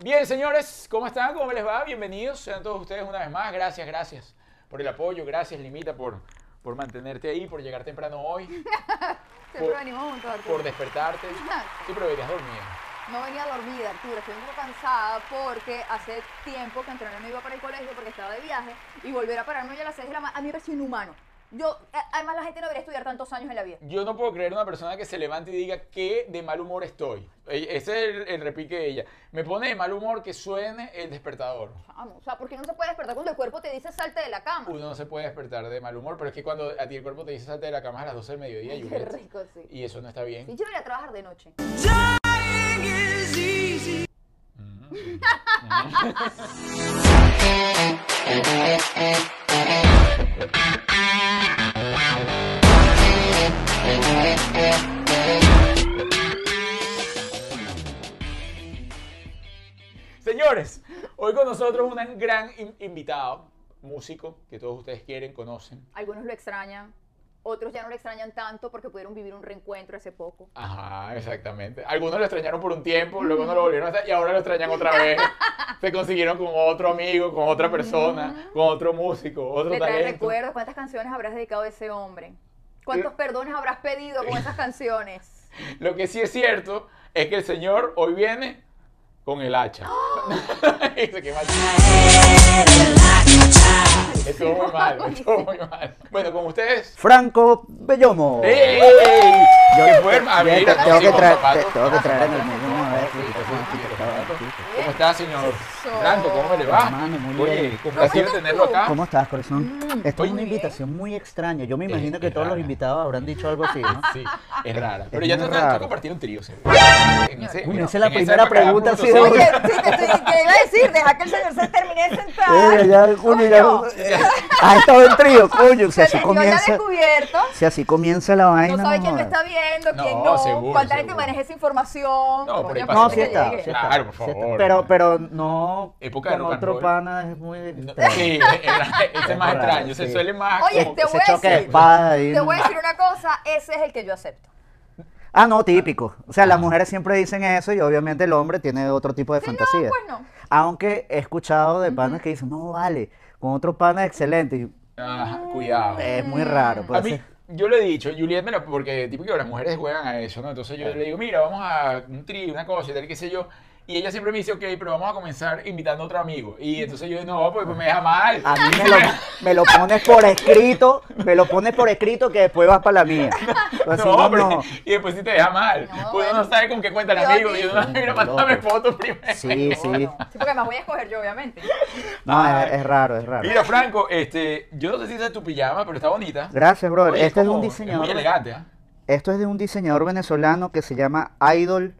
Bien, señores, ¿cómo están? ¿Cómo les va? Bienvenidos, sean todos ustedes una vez más. Gracias, gracias por el apoyo. Gracias, Limita, por, por mantenerte ahí, por llegar temprano hoy, Siempre Por- venimos juntos, Arturo. por despertarte. Sí, pero venías dormida. No venía dormida, Arturo. Estoy un poco cansada porque hace tiempo que Antonio no iba para el colegio porque estaba de viaje y volver a pararme hoy a las 6 de la mañana, a mí me parece inhumano. Yo, a- además la gente no debería estudiar tantos años en la vida. Yo no puedo creer una persona que se levante y diga que de mal humor estoy. E- Ese es el, el repique de ella. Me pone de mal humor que suene el despertador. Vamos, o sea, ¿por qué no se puede despertar cuando el cuerpo te dice salte de la cama? Uno no se puede despertar de mal humor, pero es que cuando a ti el cuerpo te dice salte de la cama a las 12 del mediodía, Qué Juliet, rico, sí. y eso no está bien. Sí, yo debería trabajar de noche. Señores, hoy con nosotros un gran in- invitado, músico, que todos ustedes quieren, conocen. Algunos lo extrañan, otros ya no lo extrañan tanto porque pudieron vivir un reencuentro hace poco. Ajá, exactamente. Algunos lo extrañaron por un tiempo, luego no lo volvieron a hacer y ahora lo extrañan otra vez. Se consiguieron con otro amigo, con otra persona, con otro músico, otro Te trae talento. recuerdos, ¿cuántas canciones habrás dedicado a ese hombre? ¿Cuántos perdones habrás pedido con esas canciones? Lo que sí es cierto es que el señor hoy viene con el hacha. Dice que mal. Estuvo muy mal, estuvo muy mal. Bueno, con ustedes. Franco Bellomo. ¡Ey! ey. Yo ¿Qué tengo, que traer, tengo que traer en el mismo. ¿Cómo está, señor? Eso. Franco, ¿cómo le va? Hermano, muy Oye, bien. complacido ¿Cómo tenerlo acá. ¿Cómo estás, corazón? Esta es Oye. una invitación muy extraña. Yo me imagino Es- que es todos los invitados habrán dicho algo así, ¿no? Sí, es rara. Pero Es ya tú raro. compartiendo un trío, ¿sí? En ese- Uy, bueno, esa es la primera pregunta. Oye, sí, te, estoy- te iba a decir, deja que el señor se termine de sentar. Eh, ya, coño, ya-. Ha estado en trío, coño. Si así comienza, descubierto. si así comienza la vaina. No sabe quién lo está viendo, quién No, no, seguro, cuánta gente seguro. maneja esa información. No, pero No, sí está. Claro, por favor. Pero, pero no. Época de con rock otro roll. pana es muy. No. Sí, ese es más raro, extraño. Se suele más. Oye, como- te voy a de decir. Te voy a decir una cosa, ese es el que yo acepto. Ah, no, típico. O sea, las mujeres siempre dicen eso y obviamente el hombre tiene otro tipo de Sí, fantasía. no, pues no. Aunque he escuchado de panas que dicen, no, vale, con otro pana es excelente. Y Ajá, cuidado. es muy raro. A mí, yo le he dicho, Juliet, me lo- porque típico las mujeres juegan a eso, ¿no? Entonces yo le digo, mira, vamos a un trío, una cosa y tal, qué sé yo. Y ella siempre me dice, ok, pero vamos a comenzar invitando a otro amigo. Y entonces yo, no, pues, pues me deja mal. A mí me lo, me lo pones por escrito, me lo pones por escrito que después vas para la mía. Pues no, no, pero- no. y después sí te deja mal. No, pues uno no sabe con qué cuenta el amigo. Y uno, mira, mándame fotos primero. Sí, sí. Sí, porque además voy a escoger yo, obviamente. No, es, es raro, es raro. Mira, Franco, este, yo no sé si esa es tu pijama, pero está bonita. Gracias, brother. Oye, Este es de un como- diseñador. muy elegante, ¿ah? Esto es de un diseñador venezolano que se llama Idol,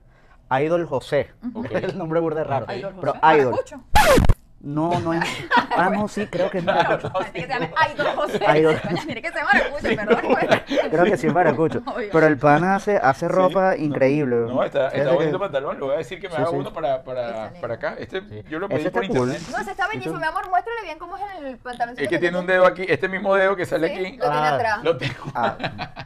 Idol José. Ok. el nombre burde raro. Idol Pero José. Idol. No, no es. Ah, no, sí, creo que es maracucho. Tiene que se llame Idol José. Idol. Coño, Mire que se llama Maracucho, perdón. Creo que sí es maracucho. Obvio. Pero el pana hace, hace ropa Sí, increíble. No, está, está que- bonito pantalón. Le voy a decir que me Sí, haga sí. uno para, para, para acá. Este, Sí. yo lo pedí por cool. internet. No, se está bellísimo, mi amor. Muéstrale bien cómo es el pantalón. Es que tiene un dedo aquí, este mismo dedo que sale Sí, aquí. lo tiene Ah, atrás. Lo tengo. Ah,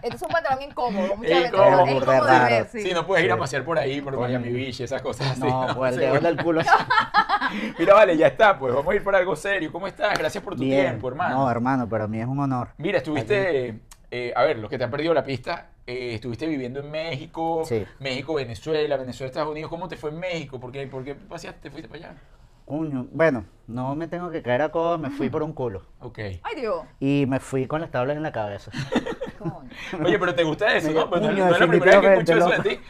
Este es un pantalón incómodo. Muchas veces incómodo, incómodo de raro. ver, sí. Sí, no puedes ir a Sí. pasear por ahí, por Miami Beach esas cosas así. no, pues el Sí, dedo del culo. Mira, vale, ya está, pues vamos a ir para algo serio. ¿Cómo estás? Gracias por tu Bien. tiempo, hermano. No, hermano, para mí es un honor. Mira, estuviste, eh, a ver, los que te han perdido la pista, eh, estuviste viviendo en México, Sí. México, Venezuela, Venezuela, Estados Unidos. ¿Cómo te fue en México? ¿Por qué, por qué paseaste, fuiste para allá? Bueno, no me tengo que caer a codo, me fui por un culo. Ok. Ay, Dios. Y me fui con las tablas en la cabeza. Coño. Oye, pero ¿te gusta eso, no? Pues no, es la primera vez que escucho eso de ti.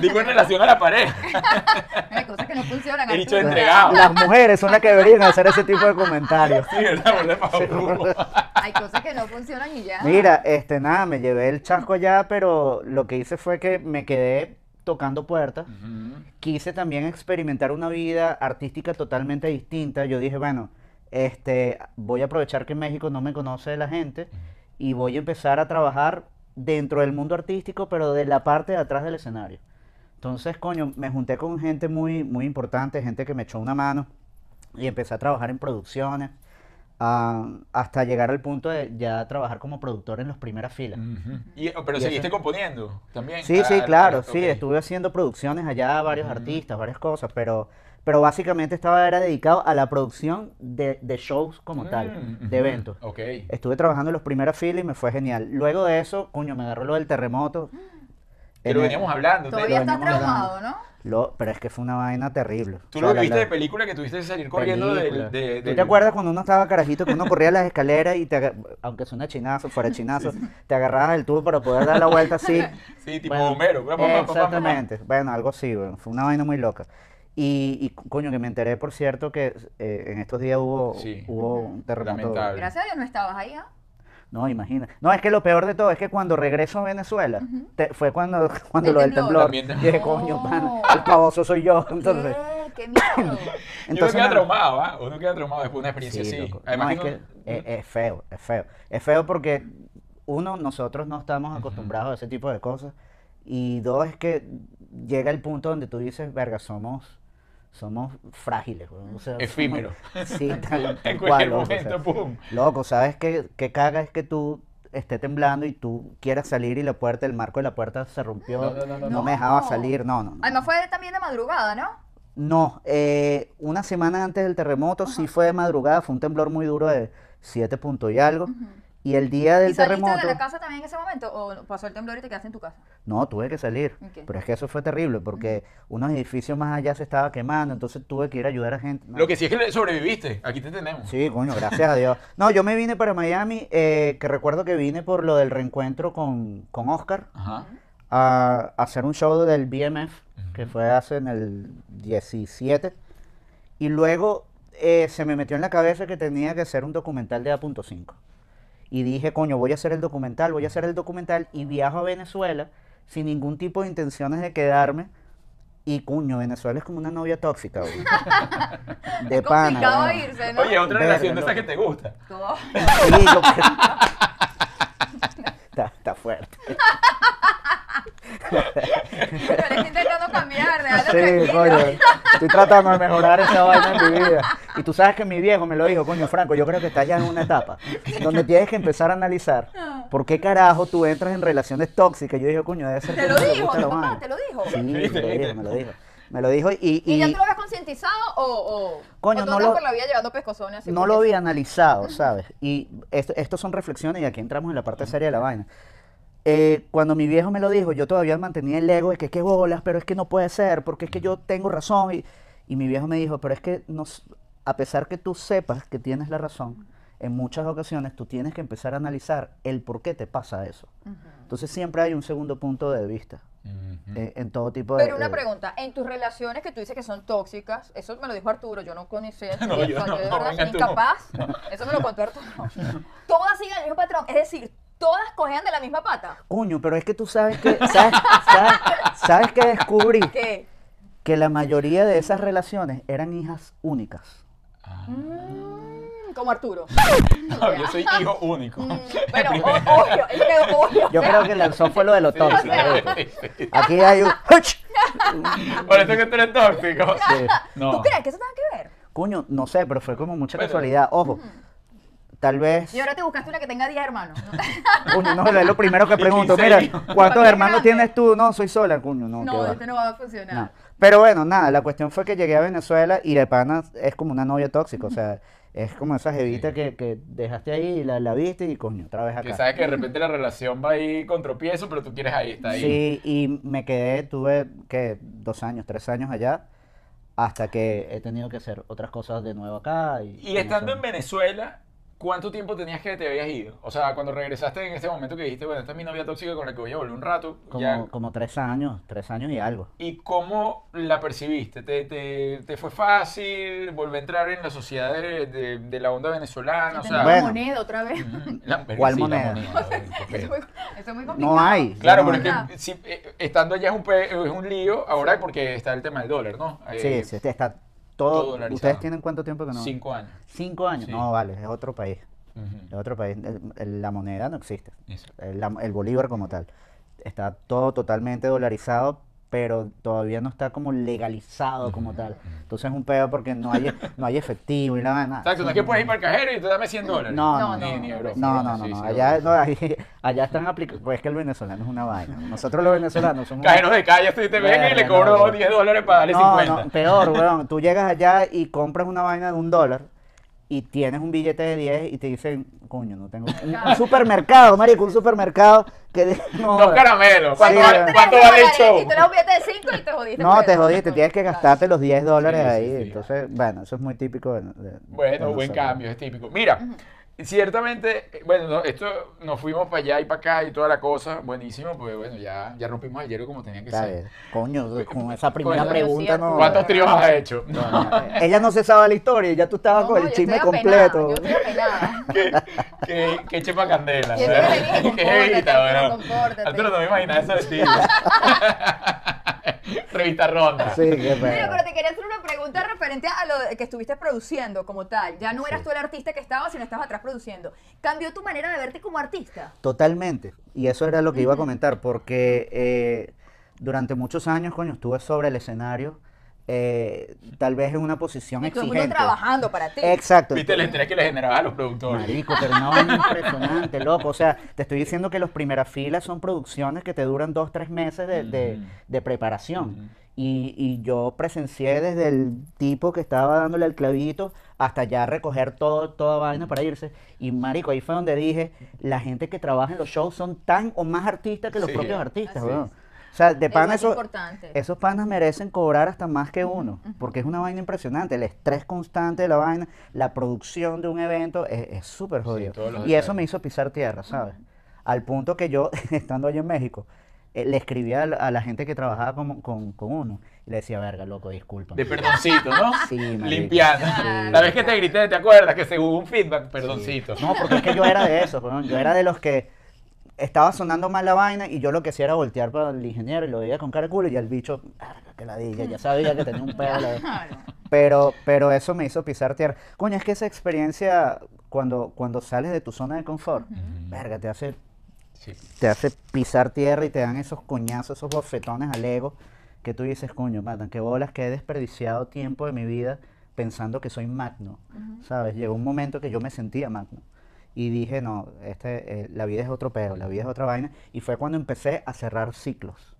Digo, en relación a la pared. Hay cosas que no funcionan. He dicho entregado. Las mujeres son las que deberían hacer ese tipo de comentarios. Sí, ¿verdad? Por favor. Hay cosas que no funcionan y ya. Mira, este, nada, me llevé el chasco allá, pero lo que hice fue que me quedé tocando puertas. Quise también experimentar una vida artística totalmente distinta. Yo dije, bueno, este, voy a aprovechar que en México no me conoce la gente y voy a empezar a trabajar dentro del mundo artístico, pero de la parte de atrás del escenario. Entonces, coño, me junté con gente muy, muy importante, gente que me echó una mano y empecé a trabajar en producciones. ah, hasta llegar al punto de ya trabajar como productor en las primeras filas. Ujú. Y- pero Y seguiste eso- componiendo también. Sí, sí, Ah, claro, ok. sí, estuve haciendo producciones allá, varios artistas, varias cosas, pero, pero básicamente estaba era dedicado a la producción de, de shows como tal, Mm, de ujú. eventos. Ok. Estuve trabajando en los primeras filas y me fue genial. Luego de eso, coño, me agarró lo del terremoto. Que En lo veníamos hablando. Todavía estás traumado, hablando. ¿no? lo- pero es que fue una vaina terrible. Tú O lo sea, la- viste la- de película que tuviste que salir corriendo del, película. de, ¿Tú del- te acuerdas cuando uno estaba carajito que uno corría las escaleras y te, aunque suena chinazo, fuera chinazo, te agarrabas el tubo para poder dar la vuelta así? Sí, tipo Bueno, pa, pa. Exactamente. Bueno, algo así, bueno, fue una vaina muy loca. Y, y, coño, que me enteré, por cierto, que eh, en estos días hubo, Sí. hubo un terremoto. Lamentable. Gracias a Dios no estabas ahí, ¿ah? No, imagina. No, es que lo peor de todo es que cuando regreso a Venezuela, te- fue cuando, cuando El lo del temblor. Dije, coño, pana, No. el pavoso soy yo. Entonces, ¿Qué? ¡Qué miedo! Y uno entonces queda traumado, ¿ah? Uno queda traumado después de una experiencia Sí, así. loco. Además No, que es que uno- es, es feo, es feo. Es feo porque, uno, nosotros no estamos acostumbrados a ese tipo de cosas. Y dos, es que llega el punto donde tú dices, verga, somos, somos frágiles. weón". O sea, somos- Efímeros. Sí, tal, tal en cual, cualquier loco, o sea, momento, pum. Loco, ¿sabes qué, qué caga es que tú esté temblando y tú quieras salir y la puerta, el marco de la puerta se rompió, No, no, no, no, no me dejaba no. salir, no, no. no. Además fue también de madrugada, ¿no? No, eh, una semana antes del terremoto sí fue de madrugada, fue un temblor muy duro de 7 puntos y algo. Y el día del ¿Y saliste terremoto, de la casa también en ese momento? ¿O pasó el temblor y te quedaste en tu casa? no, tuve que salir. Ok. Pero es que eso fue terrible porque unos edificios más allá se estaba quemando, entonces tuve que ir a ayudar a gente. No. Lo que sí es que sobreviviste. Aquí te tenemos. Sí, coño, gracias a Dios. No, yo me vine para Miami, eh, que recuerdo que vine por lo del reencuentro con, con Oscar Ajá. a, a hacer un show del BMF, que fue hace en el 17. Y luego eh, se me metió en la cabeza que tenía que hacer un documental de A.5. Y dije, coño, voy a hacer el documental, voy a hacer el documental y viajo a Venezuela sin ningún tipo de intenciones de quedarme. Y coño, Venezuela es como una novia tóxica, güey. De pana. Complicado irse, ¿no? Oye, otra Verga, relación de esas que te gusta. Todo. Sí, yo creo- está, está fuerte. Estoy intentando cambiar, déjalo Sí, coño. Estoy tratando de mejorar esa vaina en mi vida. Y tú sabes que mi viejo me lo dijo, coño, Franco, yo creo que estás ya en una etapa donde tienes que empezar a analizar por qué carajo tú entras en relaciones tóxicas. Yo dije, coño, debe ser Te lo dijo, tu papá, te lo dijo. Sí, me ¿Viste, lo dijo, me lo dijo. Me lo dijo y, ¿Y, y ya tú lo habías concientizado o, o, Coño, o tú no lo- por la vida llevando pescozones así? no lo había analizado, ¿sabes? Y esto, estos son reflexiones y aquí entramos en la parte seria de la vaina. Eh, cuando mi viejo me lo dijo, yo todavía mantenía el ego de que qué bolas, pero es que no puede ser, porque es que yo tengo razón. Y, y mi viejo me dijo, pero es que nos, a pesar que tú sepas que tienes la razón, en muchas ocasiones tú tienes que empezar a analizar el por qué te pasa eso. Entonces siempre hay un segundo punto de vista eh, en todo tipo de... Pero una de- pregunta, en tus relaciones que tú dices que son tóxicas, eso me lo dijo Arturo, yo no conocía No, yo, yo no, de no, verdad incapaz, eso me lo contó Arturo. Todas siguen el mismo patrón, es decir, todas cogen de la misma pata. Coño, pero es que tú sabes que... ¿Sabes, sabes, sabes que descubrí? ¿Qué? que la mayoría de esas relaciones eran hijas únicas. Mm, como Arturo. No, yo soy hijo único. Mm, Bueno, o- obvio, es que obvio. Yo creo que lanzó fue lo de lo tóxico. sea, ¿viste? Aquí hay un... ¡Huch! Por eso que tú eres tóxico. Sí. No. ¿Tú crees que eso tenga que ver? Coño, no sé, pero fue como mucha Bueno. casualidad. Ojo, tal vez... Y ahora te buscaste una que tenga 10 hermanos. Coño, no, es lo primero que ¿Y pregunto. Mira? ¿cuántos hermanos tienes tú? No, soy sola. Coño, no, No, va. este no va a funcionar. No. Pero bueno, nada, la cuestión fue que llegué a Venezuela y de pana es como una novia tóxica. O sea, es como esa jevita que, que dejaste ahí y la, la viste y coño, otra vez Que acá. sabes que de repente la relación va ahí con tropiezo, pero tú quieres ahí, está ahí. Sí, y me quedé, tuve, que Dos años, tres años allá, hasta que he tenido que hacer otras cosas de nuevo acá. Y, Y estando en Venezuela, ¿cuánto tiempo tenías que te habías ido? O sea, cuando regresaste en ese momento que dijiste, bueno, esta es mi novia tóxica con la que voy a volver un rato. Como, ya- como tres años, tres años y algo. ¿Y cómo la percibiste? ¿Te, te, te fue fácil volver a entrar en la sociedad de, de- de la onda venezolana? O sea, Bueno. moneda otra vez. la- ¿Cuál sí, moneda? Eso es muy, eso es muy complicado. No hay. Claro, no pero hay. es que si, eh, estando allá es un, pe- es un lío ahora porque está el tema del dólar, ¿no? Sí, Eh, sí, está todo todo. dolarizado. ¿Ustedes tienen cuánto tiempo que no? Cinco años. Cinco años. Sí. No, vale, es otro país. Es otro país. El- la moneda no existe. Eso. El, la- el bolívar como tal. Está todo totalmente dolarizado pero todavía no está como legalizado como tal. Entonces es un pedo porque no hay, no hay efectivo y nada, nada. Exacto, no es que puedes ir para el cajero y te dame 100 dólares. No, No, no, Ni, no. ni. No, no, no, Sí, no. sí, Allá, broma. no, ahí- allá están aplicando. Pues es que el venezolano es una vaina. Nosotros los venezolanos somos. Cajeros de calle, si te ven y le cobro no, 10 dólares para darle No, 50. no, peor, weón. Tú llegas allá y compras una vaina de un dólar y tienes un billete de 10 y te dicen, coño, no tengo. Un, un supermercado, marico, un supermercado que. de- No, Dos caramelos. ¿Cuánto, Sí, cuánto vale el dólares, show? Y tú le das un billete de 5 y te jodiste. no, te jodiste, tienes que gastarte los 10 dólares Sí, sí, ahí. sí. Entonces, bueno, eso es muy típico de. de- de Bueno, buen cambio, es típico. Mira, ciertamente, eh, bueno, no, esto nos fuimos para allá y para acá y toda la cosa, buenísimo, pues bueno, ya, ya rompimos el hielo como tenía que ser. Coño, con esa primera Coño, pregunta no. ¿Cuántos tríos has hecho? Coño, Ella no se sabe la historia y ya tú estabas No, con no, el yo chisme estoy apenada, completo. Yo estoy que, que chepa candela. Qué Arturo, bueno. Arturo, no me imaginaba eso de ti. Revista Ronda. Sí, qué Mira, pedo. pero te quería hacer una pregunta referente a lo que estuviste produciendo como tal. Ya no eras Sí. tú el artista que estabas, sino estabas atrás produciendo. ¿Cambió tu manera de verte como artista? Totalmente. Y eso era lo que iba a comentar, porque eh, durante muchos años, coño, estuve sobre el escenario, eh, tal vez en una posición Y todo exigente. trabajando para ti. Exacto. Viste el estrés que le generaba a los productores. Marico, pero no, es impresionante, loco. O sea, te estoy diciendo que los primeras filas son producciones que te duran dos, tres meses de, de- de preparación. Y, y yo presencié desde el tipo que estaba dándole el clavito hasta ya recoger todo, toda vaina para irse. Y marico, ahí fue donde dije, la gente que trabaja en los shows son tan o más artistas que los Sí. propios artistas, weón. O sea, de Eso pana es eso, importante. esos panas merecen cobrar hasta más que uno, porque es una vaina impresionante. El estrés constante de la vaina, la producción de un evento es súper jodido. todos los y eso me hizo pisar tierra, ¿sabes? Al punto que yo, estando allá en México, eh, le escribía a la, a la gente que trabajaba con, con, con uno y le decía, verga, loco, disculpa. De perdoncito, ¿no? Sí, marico. Limpiando. Sí. La vez que te grité, ¿te acuerdas? Que según un feedback, perdoncito. No, porque es que yo era de esos, weón. yo era de los que estaba sonando mal la vaina y yo lo que hacía era voltear para el ingeniero y lo veía con cara de culo y el bicho, que la dije, ya sabía que tenía un pedo. Pero, pero eso me hizo pisar tierra. Coño, es que esa experiencia, cuando, cuando sales de tu zona de confort, verga, te hace, Sí. te hace pisar tierra y te dan esos coñazos, esos bofetones al ego, que tú dices, coño, matan, qué bolas que he desperdiciado tiempo de mi vida pensando que soy magno, ¿sabes? Llegó un momento que yo me sentía magno. Y dije, no, este, eh, la vida es otro pedo, la vida es otra vaina. Y fue cuando empecé a cerrar ciclos.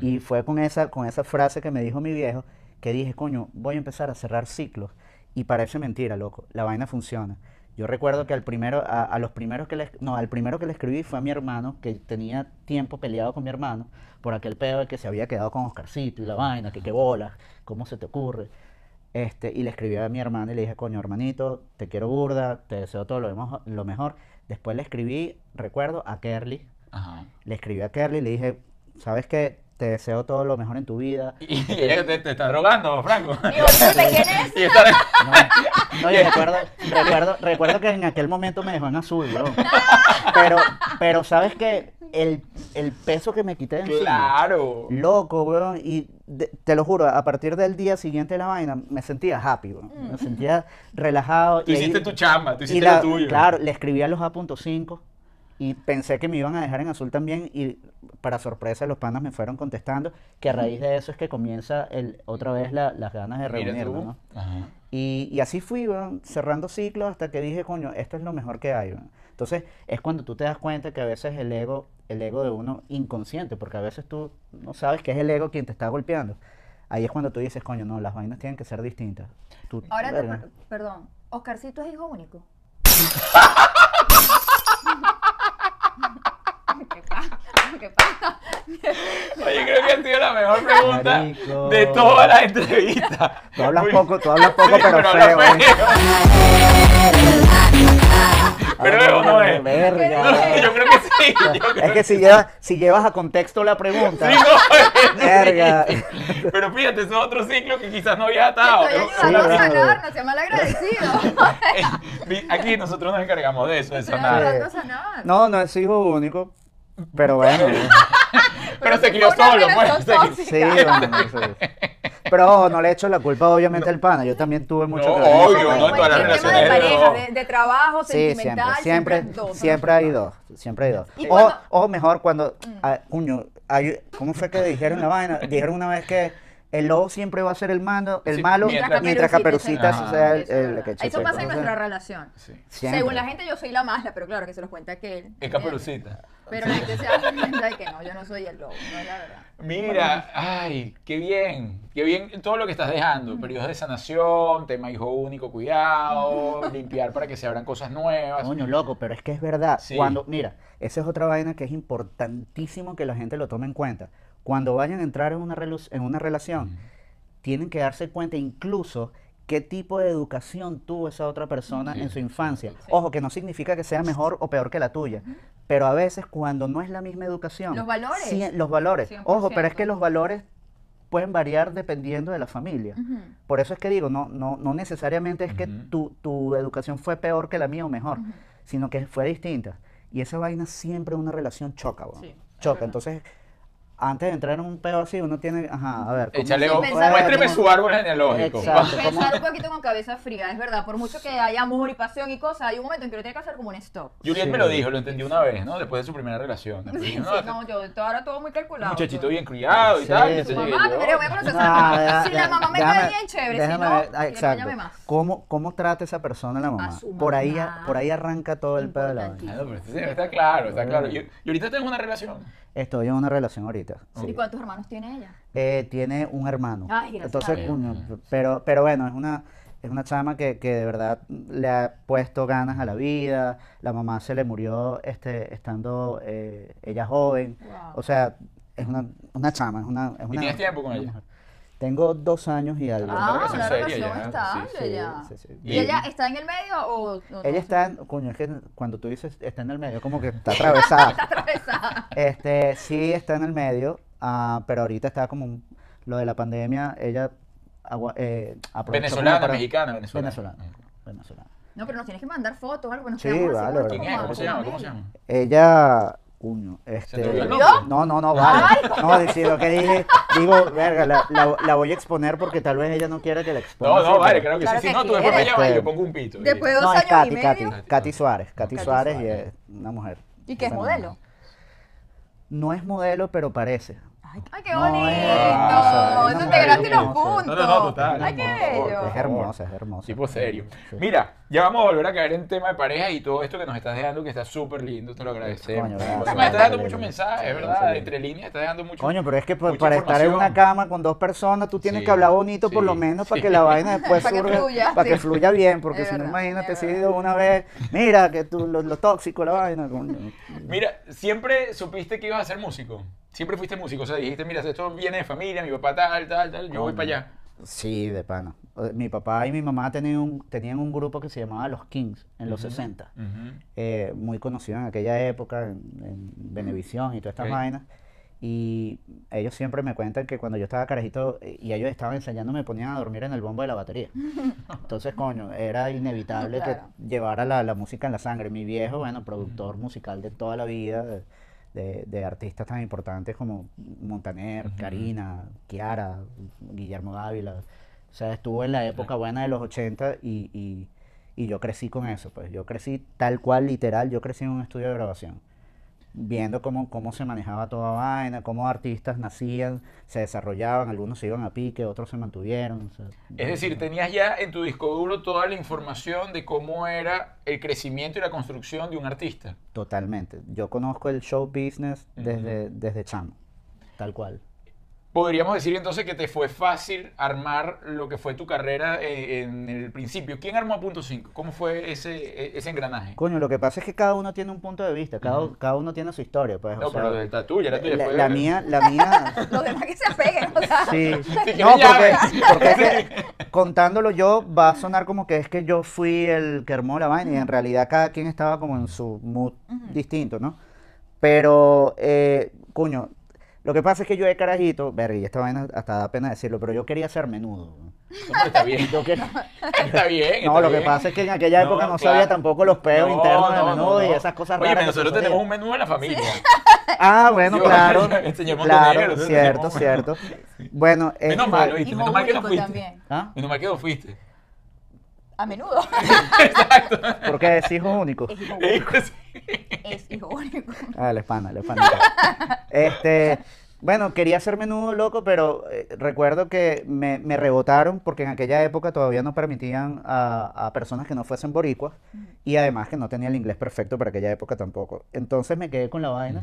Y fue con esa, con esa frase que me dijo mi viejo que dije, coño, voy a empezar a cerrar ciclos. Y parece mentira, loco. La vaina funciona. Yo recuerdo que al primero, a, a los primeros que le, no, al primero que le escribí fue a mi hermano, que tenía tiempo peleado con mi hermano por aquel pedo de que se había quedado con Oscarcito y la vaina, que qué bolas, cómo se te ocurre. Este, y le escribí a mi hermano y le dije, coño, hermanito, te quiero burda, te deseo todo lo, mejor- lo mejor. Después le escribí, recuerdo, a Kerly, Ajá. le escribí a Kerly y le dije, ¿sabes qué? Te deseo todo lo mejor en tu vida. Y ella te, te está drogando, Franco. Digo, disculpe, ¿quién es? Y está- No, no, y recuerdo, recuerdo, recuerdo que en aquel momento me dejó en azul, bro. Pero, pero sabes que el, el peso que me quité de encima, Claro. loco, weón, y de- te lo juro, a partir del día siguiente de la vaina, me sentía happy, weón. Me sentía relajado. Tú y hiciste ahí- tu chamba, tú y hiciste la- lo tuyo. Claro, le escribí a los A.5 y pensé que me iban a dejar en azul también y para sorpresa los panas me fueron contestando que a raíz de eso es que comienza el, otra vez la- las ganas de reunirnos. ¿no? Y, y así fui, cerrando ciclos hasta que dije, coño, esto es lo mejor que hay. Entonces, es cuando tú te das cuenta que a veces el ego, el ego de uno inconsciente, porque a veces tú no sabes que es el ego quien te está golpeando. Ahí es cuando tú dices, coño, no, las vainas tienen que ser distintas. Tú- Ahora, te, perdón, Oscarcito es hijo único. ¿Qué pasa? ¿Qué pasa? Oye, creo que ha sido la mejor pregunta Marico. de toda la entrevista. Tú hablas Muy- poco, tú hablas poco, Sí, pero, habla feo. Pero feo no es. Verga. No, yo creo que sí. creo Es que si llevas, si llevas a contexto la pregunta, Sí, no, verga. Pero fíjate, eso es otro ciclo que quizás no había atado. Estoy ¿no? ayudando a sanar, no sea mal agradecido. Eh, Aquí nosotros nos encargamos de eso, de sanar. No, no es hijo único, pero bueno. Pero se crió solo, pues. Sí, bueno. Pero ojo, no le echo la culpa obviamente al pana, yo también tuve mucho No, que eso. obvio, no, en todas las relaciones de pareja, de, de trabajo, Sí, sentimental, siempre, siempre, dos, siempre hay dos. siempre hay dos. O, cuando- o mejor cuando, ah, coño, hay- ¿cómo fue que dijeron la vaina? Dijeron una vez que el lobo siempre va a ser el malo, el Sí, malo mientras mientras, Caperucita Caperucita sea- sea el, Eso el que Eso chupe. pasa en nuestra relación. Sí. Según la gente yo soy la mala, pero claro que se los cuenta aquel. Es caperucita. Pero la gente se da cuenta de que no, yo no soy el lobo, no es la verdad. Mira, ay, qué bien, qué bien todo lo que estás dejando. Periodos de sanación, tema hijo único, cuidado, limpiar para que se abran cosas nuevas. Coño, loco, pero es que es verdad. Sí. Cuando, mira, esa es otra vaina que es importantísimo que la gente lo tome en cuenta. Cuando vayan a entrar en una, en una relación, tienen que darse cuenta incluso qué tipo de educación tuvo esa otra persona Sí. en su infancia. Ojo, que no significa que sea mejor o peor que la tuya, pero a veces cuando no es la misma educación. Los valores. sí, los valores. 100%. Ojo, pero es que los valores pueden variar dependiendo de la familia. Por eso es que digo, no, no, no necesariamente es que Ujú. tu, tu educación fue peor que la mía o mejor, sino que fue distinta. Y esa vaina siempre en una relación choca, es choca. Entonces, antes de entrar en un pedo así, uno tiene, ajá, a ver. ¿cómo- Échale, Sí, o- pensar- muéstreme su árbol genealógico. Exacto. Pensar un poquito con cabeza fría, es verdad. Por mucho que haya amor y pasión y cosas, hay un momento en que uno tiene que hacer como un stop. Juliet Sí. me lo dijo, lo entendí una vez, ¿no? Después de su primera relación. Después Sí, no, no, yo ahora todo muy calculado. muchachito todo. bien criado y Sí, tal. sí. mamá, yo. mire, voy a No, deja- Si la mamá me cae bien, chévere. Si déjame no, ver, ah, exacto. más. ¿Cómo, ¿Cómo trata esa persona la mamá? Por ahí, por ahí arranca todo el pedo de la vaina. No, está claro, está claro. Y, y ahorita tengo una relación. Estoy en una relación ahorita. sí. ¿Y cuántos hermanos tiene ella? Eh, tiene un hermano. Ay, gracias a Entonces, coño, pero, pero bueno, es una, es una chama que, que de verdad le ha puesto ganas a la vida. La mamá se le murió este, estando eh, ella joven. Wow. O sea, es una, una chama, es una, es una- tienes tiempo con una ella? mujer. Tengo dos años y algo. Ah, una relación ya, estable sí, ya. sí, sí. ¿Y ella está en el medio o no? Ella está, en- coño, es que cuando tú dices está en el medio, como que está atravesada. atravesada? Este, sí está en el medio, ah, pero ahorita está como un- lo de la pandemia, ella agua- eh, Venezolana, para- mexicana, venezolana. Venezolana, venezolana. No, pero nos tienes que mandar fotos o algo. Nos Sí, vale, ¿Cómo se llama? ¿Cómo se llama? Ella, cuño, ¿Se este... nombre? No, no, no, vale. No, decir lo que dije, digo, verga, la, la- la voy a exponer porque tal vez ella no quiere que la exponga. No, no, vale, claro que Claro sí. Si no, tú después me quiere. llamas y yo Este- pongo un pito. Después de No, dos es años Katy, y Katy, medio. Katy Suárez, Katy Katy Suárez y Suárez. es una mujer. ¿Y qué es modelo? No es modelo, pero parece. Ay, ay, qué No, bonito. es- Ah, Eso no, te ganaste no, los no, puntos. no, no, total, Ay, no, qué por bello. por Es hermosa, es hermosa. Tipo serio. Sí. Mira, ya vamos a volver a caer en tema de pareja y todo esto que nos estás dejando, que está súper lindo, te lo agradecemos. Coño, Porque gracias. me estás dando muchos mensajes, ¿verdad? sí. Entre líneas estás dando mucho. Coño, pero es que mucha para estar en una cama con dos personas, tú tienes Sí, que hablar bonito por sí, lo menos para que la vaina después Para que fluya, para que fluya bien, porque si no, imagínate si una vez, mira que tú, lo, lo tóxico, la vaina. Mira, siempre supiste que ibas a ser músico. Siempre fuiste músico. O sea, dijiste, mira, esto viene de familia, mi papá tal, tal, tal, yo voy para allá. Sí, de pana. Mi papá y mi mamá tenían un, tenían un grupo que se llamaba Los Kings en los 60. Ujú. eh, muy conocido en aquella época, en, en Venevisión y todas estas vainas. Y ellos siempre me cuentan que cuando yo estaba carajito y ellos estaban ensayando, me ponían a dormir en el bombo de la batería. Entonces, coño, era inevitable Claro. que llevara la, la música en la sangre. Mi viejo, bueno, productor musical de toda la vida, de, de- artistas tan importantes como Montaner, Ujú. Karina, Kiara, Guillermo Dávila. O sea, estuvo en la época buena de los 80 y, y, y yo crecí con eso. Pues yo crecí tal cual, literal, yo crecí en un estudio de grabación viendo cómo, cómo se manejaba toda vaina, cómo artistas nacían, se desarrollaban, algunos se iban a pique, otros se mantuvieron. o sea, Es decir, tenías ya en tu disco duro toda la información de cómo era el crecimiento y la construcción de un artista. Totalmente. Yo conozco el show business desde, desde chamo, tal cual. Podríamos decir entonces que te fue fácil armar lo que fue tu carrera eh, en el principio. ¿Quién armó a Punto 5? ¿Cómo fue ese, e- ese engranaje? Coño, lo que pasa es que cada uno tiene un punto de vista, cada, cada uno tiene su historia. Pues, o No, sea, pero la tuya, la tuya la, fue... la mía, la mía, Los demás que se apeguen. O sea, Sí. que No, porque, porque es que contándolo yo va a sonar como que es que yo fui el que armó la vaina y en realidad cada quien estaba como en su mood distinto, ¿no? Pero, eh, coño, lo que pasa es que yo de carajito, verga, y esta vaina hasta da pena decirlo, pero yo quería ser menudo. ¿no? No, pero está bien. Yo quería- Está bien. No, está lo que bien. pasa es que en aquella No, época no claro. sabía tampoco los peos No, internos de no, menudo y no. esas cosas Oye, raras. que nosotros sucedían. tenemos un menú en la familia. Ah, bueno, Yo- claro. enseñemos claro, negro, cierto, cierto. Bueno, Menos este- mal. Hijo Menos mal que no fuiste. ¿Ah? Menos mal que no fuiste. A menudo. Porque es hijo único. Es hijo único. Es hijo único. Ah, el hispana, el hispana. Este, bueno, quería ser menudo loco, pero eh, recuerdo que me, me rebotaron porque en aquella época todavía no permitían a, a personas que no fuesen boricuas y además que no tenía el inglés perfecto para aquella época tampoco. Entonces me quedé con la vaina,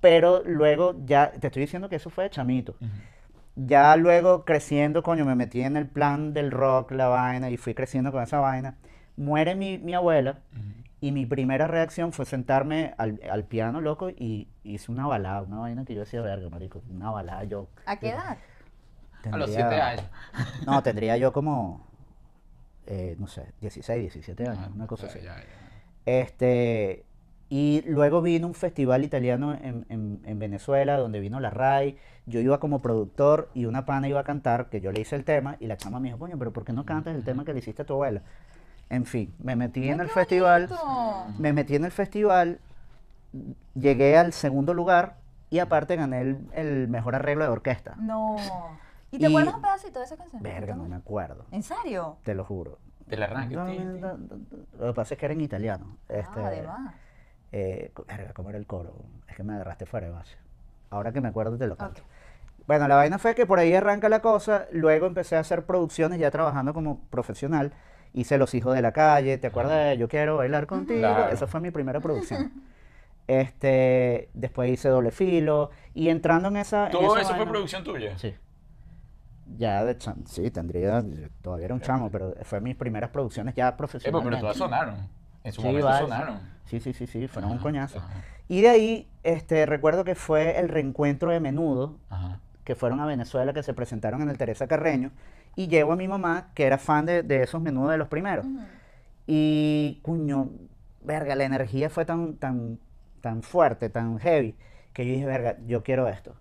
pero luego ya, te estoy diciendo que eso fue de chamito. Ya luego creciendo, coño, me metí en el plan del rock, la vaina, y fui creciendo con esa vaina. Muere mi, mi abuela y mi primera reacción fue sentarme al, al piano, loco, y hice una balada, una vaina que yo decía, verga, marico, una balada yo... ¿A qué edad? A los tendría- 7 años. No, tendría yo como, eh, no sé, 16, 17 años, Ah, una cosa sea, así. ya, ya. Este, y luego vino un festival italiano en, en- en Venezuela donde vino la RAI. Yo iba como productor y una pana iba a cantar, que yo le hice el tema, y la chama me dijo, coño, pero ¿por qué no cantas el tema que le hiciste a tu abuela? En fin, me metí en el qué festival, bonito. me metí en el festival, llegué al segundo lugar y aparte gané el, el mejor arreglo de orquesta. No. ¿Y te Y- acuerdas un pedacito de esa canción? Verga, no me acuerdo, ¿En serio? te lo juro. Del arranque. No, no, no, Lo que pasa es que era en italiano. Este, Ah, además. Eh, ¿cómo era el coro? Es que me agarraste fuera de base. Ahora que me acuerdo te lo canto. Bueno, la vaina fue que por ahí arranca la cosa, luego empecé a hacer producciones ya trabajando como profesional. Hice Los Hijos de la Calle, ¿te acuerdas de Yo Quiero Bailar Contigo? Claro. Esa fue mi primera producción. Este, después hice Doble Filo y entrando en esa... en Todo esa eso fue producción tuya. Sí. Ya de chamo, sí, tendría, todavía era un chamo, pero fue mis primeras producciones ya Eh, pues, pero todas sonaron. En su Sí, momento varias. sonaron. Sí, sí, sí, sí, fueron un Ajá, coñazo. ajá. Y de ahí, este, recuerdo que fue el reencuentro de Menudo, Ajá. que fueron a Venezuela, que se presentaron en el Teresa Carreño, y llevo a mi mamá, que era fan de, de esos Menudo de los primeros. Y, cuño, verga, la energía fue tan, tan, tan fuerte, tan heavy, que yo dije, verga, yo quiero esto.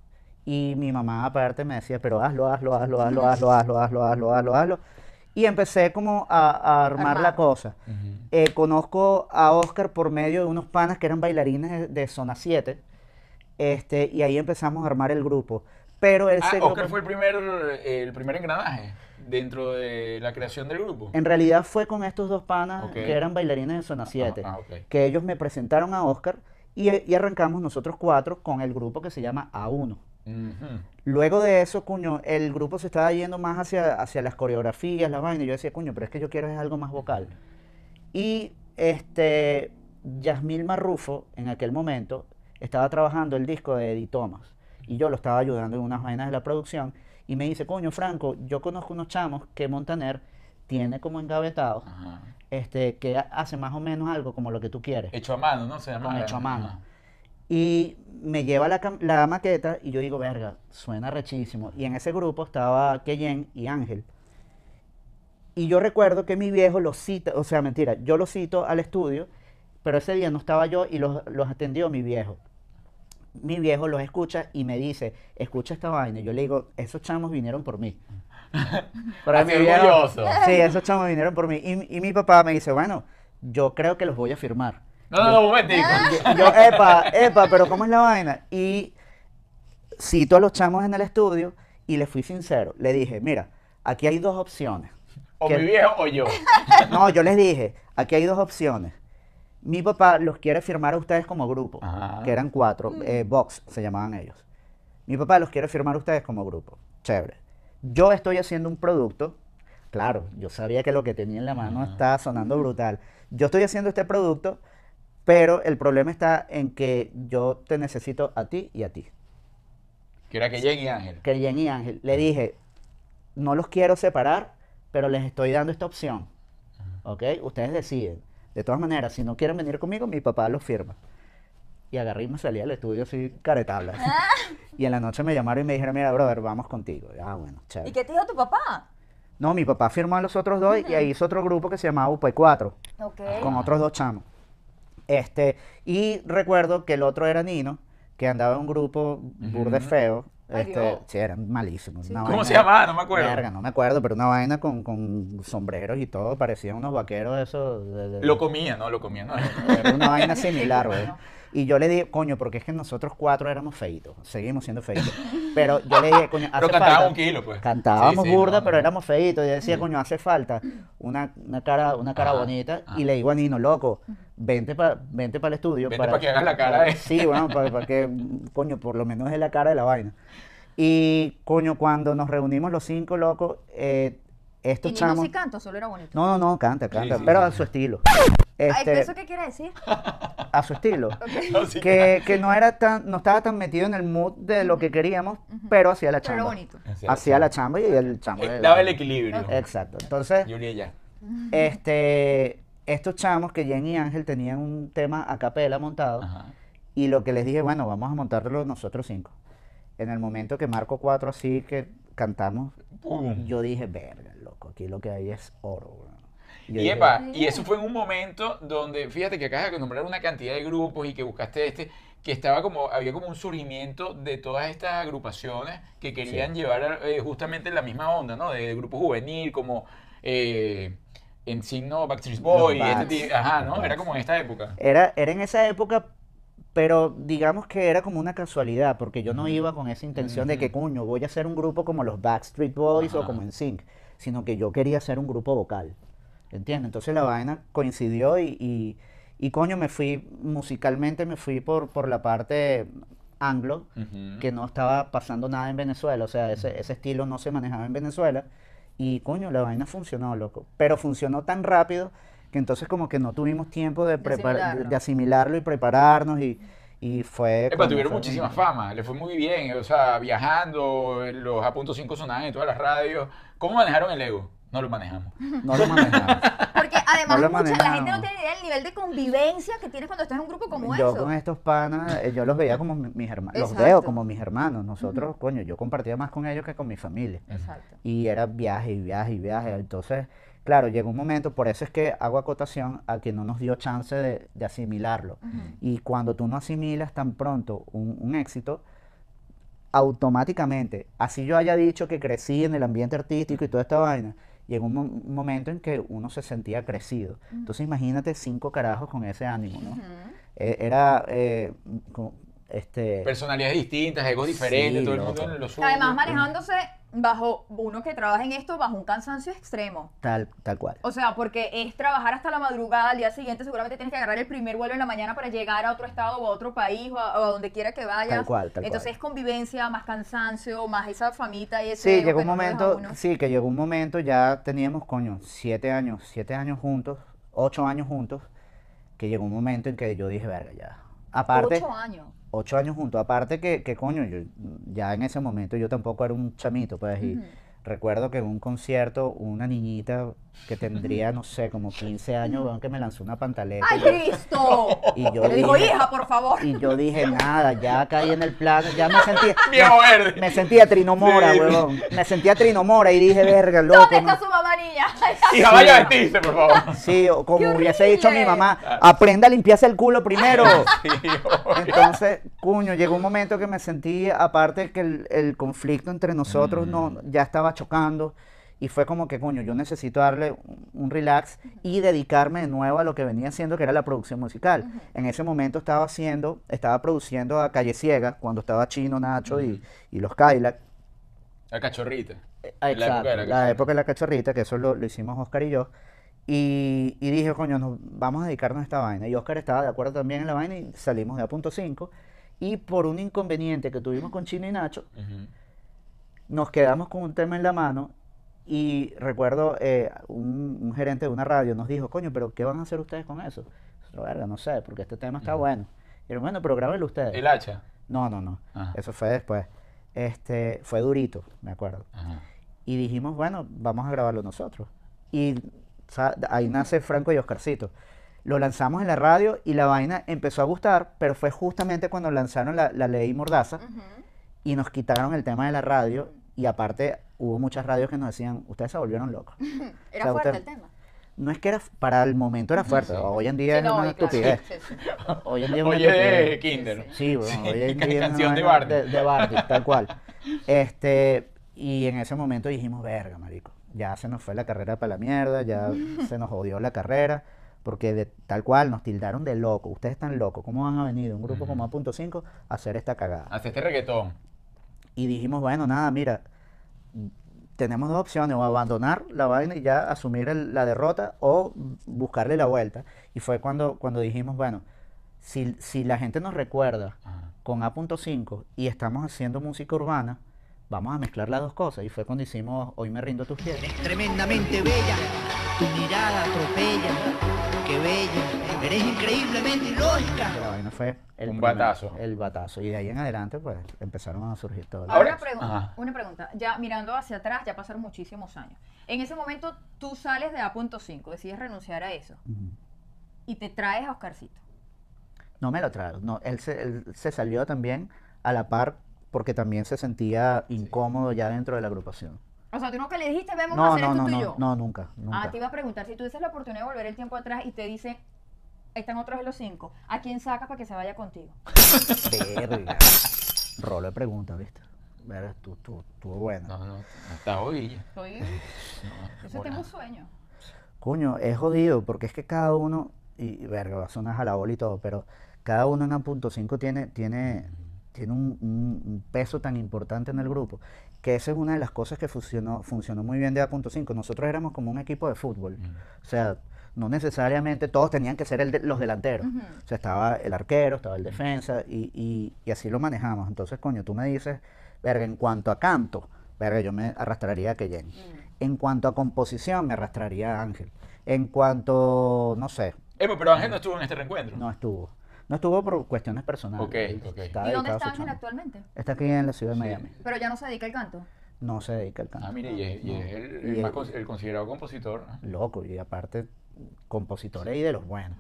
Y mi mamá aparte me decía, pero hazlo, hazlo, hazlo, hazlo, hazlo, hazlo, hazlo, hazlo, hazlo, hazlo. Y empecé como a, a armar la cosa. Eh, conozco a Oscar por medio de unos panas que eran bailarines de, de Zona 7. Este, y ahí empezamos a armar el grupo. Pero Ah, Oscar grupo- fue el primer, el primer engranaje dentro de la creación del grupo. en realidad fue con estos dos panas que eran bailarines de Zona 7. ah, ok. Que ellos me presentaron a Oscar y, y arrancamos nosotros cuatro con el grupo que se llama A1. Luego de eso, cuño, el grupo se estaba yendo más hacia, hacia las coreografías, la vaina. Y yo decía, cuño, pero es que yo quiero es algo más vocal. Y este, Yasmil Marrufo, en aquel momento, estaba trabajando el disco de Eddie Thomas. Y yo lo estaba ayudando en unas vainas de la producción. Y me dice, coño, Franco, yo conozco unos chamos que Montaner tiene como engavetados, este, que hace más o menos algo como lo que tú quieres. Hecho a mano, ¿no? Se llama. Con hecho a mano. Ajá. Y me lleva la, la maqueta y yo digo, verga, suena rechísimo. Y en ese grupo estaba Keyen y Ángel. Y yo recuerdo que mi viejo los cita, o sea, mentira, yo los cito al estudio, pero ese día no estaba yo y los, los atendió mi viejo. Mi viejo los escucha y me dice, escucha esta vaina. Yo le digo, esos chamos vinieron por mí. Así mi viejo-. Sí, esos chamos vinieron por mí. Y, y mi papá me dice, bueno, yo creo que los voy a firmar. No, no, no, un momentico. Y yo, epa, epa, pero ¿cómo es la vaina? Y cito a los chamos en el estudio y le fui sincero. Le dije, mira, aquí hay dos opciones. O que- mi viejo o yo. No, yo les dije, aquí hay dos opciones. Mi papá los quiere firmar a ustedes como grupo, Ajá. que eran cuatro, eh, Vox se llamaban ellos. Mi papá los quiere firmar a ustedes como grupo. Chévere. Yo estoy haciendo un producto. Claro, yo sabía que lo que tenía en la mano estaba sonando brutal. Yo estoy haciendo este producto, pero el problema está en que yo te necesito a ti y a ti. Que era que llegue Ángel. Que Jen y Ángel. Le dije, no los quiero separar, pero les estoy dando esta opción. ¿Ok? Ustedes deciden. De todas maneras, si no quieren venir conmigo, mi papá los firma. Y agarré y me salí al estudio así, caretabla. Y en la noche me llamaron y me dijeron, mira, brother, vamos contigo. Y, Ah, bueno, chévere. ¿Y qué te dijo tu papá? No, mi papá firmó a los otros dos y ahí hizo otro grupo que se llamaba UP4, Ok. con otros dos chamos. Este, y recuerdo que el otro era Nino, que andaba en un grupo burde feo. Ay, Este, sí, eran malísimos. ¿Cómo vaina- se llamaba? No me acuerdo. Verga, no me acuerdo, pero una vaina con, con sombreros y todo, parecían unos vaqueros esos. de- de- Lo comía, ¿no? Lo comía, ¿no? Era una vaina similar, güey. Y yo le dije, coño, porque es que nosotros cuatro éramos feitos, seguimos siendo feitos. Pero yo le dije, coño, hace Pero falta- un kilo, pues. Cantábamos Sí, sí, burda, no, pero no. éramos feitos. Y yo decía, coño, hace falta una, una cara, una cara Ajá, bonita. ajá. Y le digo a Nino, loco, vente para vente el estudio. Vente pa' que hagas la cara de- Sí, bueno, para, que, coño, por lo menos es la cara de la vaina. Y, coño, cuando nos reunimos los cinco locos, eh, ¿Y estos Nino chamos... sí canta o solo era bonito? No, no, no, canta, canta, sí, pero sí, a su estilo. Ay, Este, ¿Eso qué quiere decir? a su estilo. Que, que no era tan, no estaba tan metido en el mood de lo que queríamos, pero hacía la Pero chamba. bonito. Hacía la chamba y el chamba. Eh, Daba el equilibrio. Exacto. Entonces, Julia ya. este, estos chamos que Jen y Ángel tenían un tema a capela montado Ajá. y lo que les dije, bueno, vamos a montarlo nosotros cinco. En el momento que marco cuatro así que cantamos, Pum. yo dije, verga, loco, aquí lo que hay es oro. weón". Yo Y dije, epa, y eso fue en un momento donde, fíjate que acabas de nombrar una cantidad de grupos y que buscaste este, que estaba como, había como un surgimiento de todas estas agrupaciones que querían llevar eh, justamente la misma onda, ¿no? De grupo juvenil, como eh, en signo Backstreet Boys, Los este ajá, ¿no? Era como en esta época. Era, era en esa época, pero digamos que era como una casualidad, porque yo no iba con esa intención de que, coño, voy a hacer un grupo como los Backstreet Boys o como en Sync, sino que yo quería hacer un grupo vocal, ¿entiendes? Entonces la vaina coincidió y, y, y, coño, me fui, musicalmente me fui por, por la parte anglo, Ujú. que no estaba pasando nada en Venezuela, o sea, ese, ese estilo no se manejaba en Venezuela, y coño, la vaina funcionó, loco, pero funcionó tan rápido que entonces como que no tuvimos tiempo de, De asimilarlo. de asimilarlo y prepararnos, y, y fue... Epa, tuvieron fue muchísima bonito. fama, le fue muy bien, o sea, viajando, los A.5 sonaban en todas las radios. ¿Cómo manejaron el ego? No lo manejamos. No lo manejamos. Porque además mucha- la gente no tiene idea del nivel de convivencia que tienes cuando estás en un grupo como yo eso. con estos panas, eh, yo los veía como mi- mis hermanos, los veo como mis hermanos, nosotros, coño, yo compartía más con ellos que con mi familia. Exacto. y era viaje y viaje y viaje. Entonces, claro, llegó un momento, por eso es que hago acotación a que no nos dio chance de, de asimilarlo. Y cuando tú no asimilas tan pronto un, un éxito, automáticamente, así yo haya dicho que crecí en el ambiente artístico y toda esta vaina, un, mo- un momento en que uno se sentía crecido. Entonces imagínate cinco carajos con ese ánimo, ¿no? Eh, era, eh, co- este... Personalidades distintas, egos diferentes, Sí, todo el mundo en lo suyo. Además manejándose bajo uno que trabaja en esto bajo un cansancio extremo. Tal, tal cual. O sea, porque es trabajar hasta la madrugada, al día siguiente seguramente tienes que agarrar el primer vuelo en la mañana para llegar a otro estado o a otro país o a, o a donde quiera que vayas. Tal cual, tal Entonces cual. es convivencia, más cansancio, más esa famita y ese Sí, llegó un momento, sí, que llegó un momento, ya teníamos, coño, siete años, siete años juntos, ocho años juntos, que llegó un momento en que yo dije, verga, ya. Aparte, Ocho años. Ocho años juntos, aparte que, que coño, yo, ya en ese momento yo tampoco era un chamito, pues, y recuerdo que en un concierto una niñita que tendría, no sé, como 15 años, weón, que me lanzó una pantaleta. ¡Ay, y yo- Cristo! y yo Le dijo, hija, por favor. y yo dije, nada, ya caí en el plano, ya me sentía, Viejo verde. me sentía trinomora, Sí, huevón, me sentía trinomora y dije, verga, loco, ¿Dónde no- está su mamá niña? Hija, vaya a vestirse, por favor. Sí, o como ¡Qué hubiese dicho mi mamá, aprenda a limpiarse el culo primero. Entonces, cuño, llegó un momento que me sentí, aparte que el, el conflicto entre nosotros no, ya estaba chocando, y fue como que, coño, yo necesito darle un, relax y dedicarme de nuevo a lo que venía haciendo, que era la producción musical. En ese momento estaba haciendo, estaba produciendo a Calle Ciega, cuando estaba Chino, Nacho y, y los Cadillac. La cachorrita. Ah, En la época Exacto, de la la cachorrita. época de la cachorrita, que eso lo, lo hicimos Oscar y yo. Y, y dije, coño, nos, vamos a dedicarnos a esta vaina. Y Oscar estaba de acuerdo también en la vaina y salimos de A.5. Y por un inconveniente que tuvimos con Chino y Nacho, Ujú. nos quedamos con un tema en la mano. Y recuerdo, eh, un, un gerente de una radio nos dijo, coño, pero ¿qué van a hacer ustedes con eso? Nosotros, "Verga, no sé, porque este tema está bueno. Y yo, bueno, pero grábenlo ustedes. El hacha. No, no, no. Ajá. Eso fue después. Este, fue durito, me acuerdo. Ajá. Y dijimos, bueno, vamos a grabarlo nosotros. Y ahí nace Franco y Oscarcito. Lo lanzamos en la radio y la vaina empezó a gustar, pero fue justamente cuando lanzaron la, la ley Mordaza y nos quitaron el tema de la radio. Y aparte, hubo muchas radios que nos decían, ustedes se volvieron locos. Era sea, fuerte usted- el tema. No es que era, para el momento era fuerte, Sí. hoy en día Sí, es no, una claro, estupidez. sí, sí. Hoy en día es Oye, de. Kinder. Sí, bueno, Sí, hoy en día es una canción de Barney. De, de Barney, tal cual. Este, y en ese momento dijimos, verga, marico, ya se nos fue la carrera para la mierda, ya se nos jodió la carrera, porque de tal cual nos tildaron de loco. Ustedes están locos, ¿cómo van a venir un grupo como A.5 a hacer esta cagada? Hace este reggaetón. Y dijimos, bueno, nada, mira, tenemos dos opciones, o abandonar la vaina y ya asumir el- la derrota o buscarle la vuelta. Y fue cuando, cuando dijimos, bueno, si, si la gente nos recuerda Ajá. con A.5 y estamos haciendo música urbana, vamos a mezclar las dos cosas. Y fue cuando hicimos Hoy me rindo tus pies. Eres tremendamente bella, tu mirada atropella, qué bella, eres increíblemente ilógica. La vaina fue el Un primer- batazo. El batazo. Y de ahí en adelante, pues, empezaron a surgir todas las- Ahora, Ahora- una, pregu- Ajá. una pregunta, ya mirando hacia atrás, ya pasaron muchísimos años. En ese momento tú sales de A.5, decides renunciar a eso Ujú. y te traes a Oscarcito. No me lo trajo. No, él se, él se salió también a la par porque también se sentía incómodo ya dentro de la agrupación. O sea, tú no que le dijiste, vamos a No, hacer no, esto no, tú y no, yo. no, nunca, nunca. Ah, te iba a preguntar, si tú dices la oportunidad de volver el tiempo atrás y te dicen, están otros de los cinco, ¿a quién sacas para que se vaya contigo? Verga. Rolo de pregunta, ¿viste? Verga, tú, tú, estuvo bueno. No, no, hasta hoy. Estoy... Yo tengo sueño. Coño, es jodido porque es que cada uno, y, verga, va a sonar jalabola y todo, pero cada uno en punto 5 tiene, tiene, tiene un, un- un peso tan importante en el grupo, que esa es una de las cosas que funcionó, funcionó muy bien de A.5. Nosotros éramos como un equipo de fútbol, o sea, no necesariamente todos tenían que ser el de- los delanteros, Ujú. o sea, estaba el arquero, estaba el defensa, y, y- y así lo manejamos. Entonces, coño, tú me dices, verga, en cuanto a canto, verga, yo me arrastraría a Keyen. En cuanto a composición, me arrastraría a Ángel. En cuanto, no sé, Epo, pero Ángel no estuvo en este reencuentro. no estuvo. No estuvo por cuestiones personales. Ok, Él ok. está ¿Y dónde está Ángel chamba. actualmente? Está aquí en la ciudad de Sí. Miami. Pero ya no se dedica al canto. No se dedica al canto. Ah, mire, y es, y es el, el Y más con- el considerado compositor. ¿no? Loco, y aparte, compositores y de los buenos.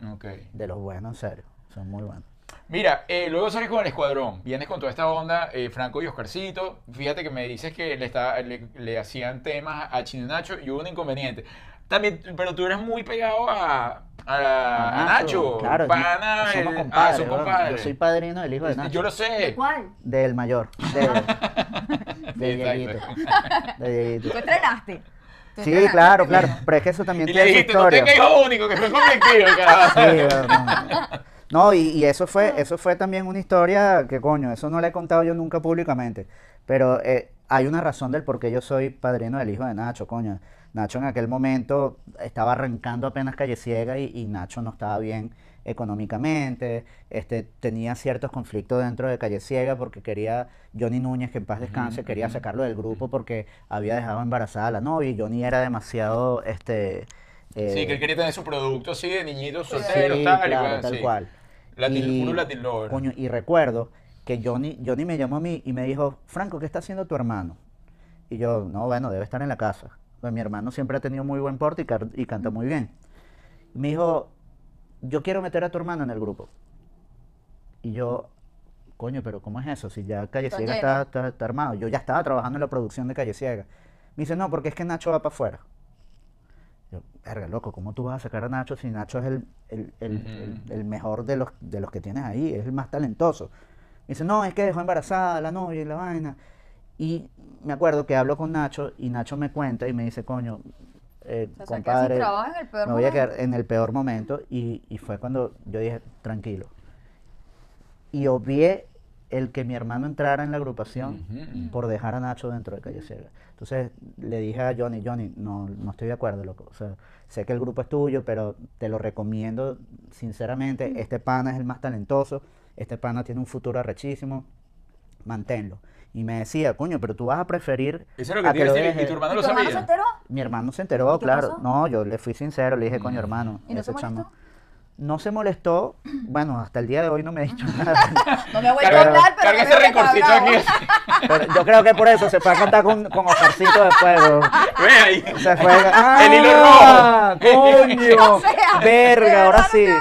De los buenos, en serio. Son muy buenos. Mira, eh, luego sales con el escuadrón, vienes con toda esta onda, eh, Franco y Oscarcito. Fíjate que me dices que le, está, le, le hacían temas a Chino Nacho y hubo un inconveniente. También, pero tú eres muy pegado a, a, a Nacho, Claro, pana, somos el- compadres. ah, son weón. compadres. Yo soy padrino del hijo de Nacho. Yo lo sé. ¿Cuál? Del mayor. De, de Dieguito. De Dieguito. ¿Tú entrenaste? ¿Tú Sí, claro, claro. Pero es que eso también Y le tiene su dijiste, no historia. tenga hijo único, que fue convertido, carajo. Sí, no. No, y, y eso fue, eso fue también una historia que coño, eso no la he contado yo nunca públicamente. Pero eh, hay una razón del por qué yo soy padrino del hijo de Nacho, coño. Nacho en aquel momento estaba arrancando apenas calle ciega y, y Nacho no estaba bien económicamente, este, tenía ciertos conflictos dentro de Calle Ciega porque quería, Johnny Núñez, que en paz descanse, quería sacarlo del grupo porque había dejado embarazada a la novia y Johnny era demasiado, este... Sí, eh, que él quería tener su producto así de niñitos Sí, solteros, tal, y claro, tal sí. cual. Latin, Y, puro Latin lover. Coño, y recuerdo que Johnny, Johnny me llamó a mí y me dijo, Franco, ¿qué está haciendo tu hermano? Y yo, no, bueno, debe estar en la casa. Pues mi hermano siempre ha tenido muy buen porte y, car- y canta muy bien. Me dijo, yo quiero meter a tu hermano en el grupo. Y yo, coño, pero ¿cómo es eso? Si ya Calle Está Ciega está, está- está armado. Yo ya estaba trabajando en la producción de Calle Ciega. Me dice, no, porque es que Nacho va para afuera. Yo, verga, loco, ¿cómo tú vas a sacar a Nacho si Nacho es el, el- el- el- Ujú. el mejor de los, de los que tienes ahí? Es el más talentoso. Me dice, no, es que dejó embarazada a la novia y la vaina. Y me acuerdo que hablo con Nacho y Nacho me cuenta y me dice, coño, eh, O sea, se queda sin compadre, trabajo en el peor me voy a momento. quedar en el peor momento. Y, y fue cuando yo dije, tranquilo. Y obvié el que mi hermano entrara en la agrupación por dejar a Nacho dentro de Calle Ciega. Entonces le dije a Johnny, Johnny, no, no estoy de acuerdo, loco. O sea, sé que el grupo es tuyo, pero te lo recomiendo sinceramente. Este pana es el más talentoso, este pana tiene un futuro arrechísimo, manténlo. Y me decía, coño, pero tú vas a preferir Eso es lo que a te iba a lo decir, y deje". tu hermano ¿Y lo tu hermano se sabía. enteró? Mi hermano se enteró, ¿Y qué claro. pasó? No, yo le fui sincero, le dije, coño, Mm. hermano, ¿Y no se ese chamo... molestó? No se molestó, bueno, hasta el día de hoy no me ha dicho nada. No me vuelto a Carga, hablar, pero carga me ese veo que está rencorcito bravo. aquí. Pero yo creo que por eso se fue a contar con, con Oscarcito después. weón. Ve ahí. Se fue. El hilo ¡Ah! rojo. ¡Coño! O sea, de Verga, verdad ahora no sí. había.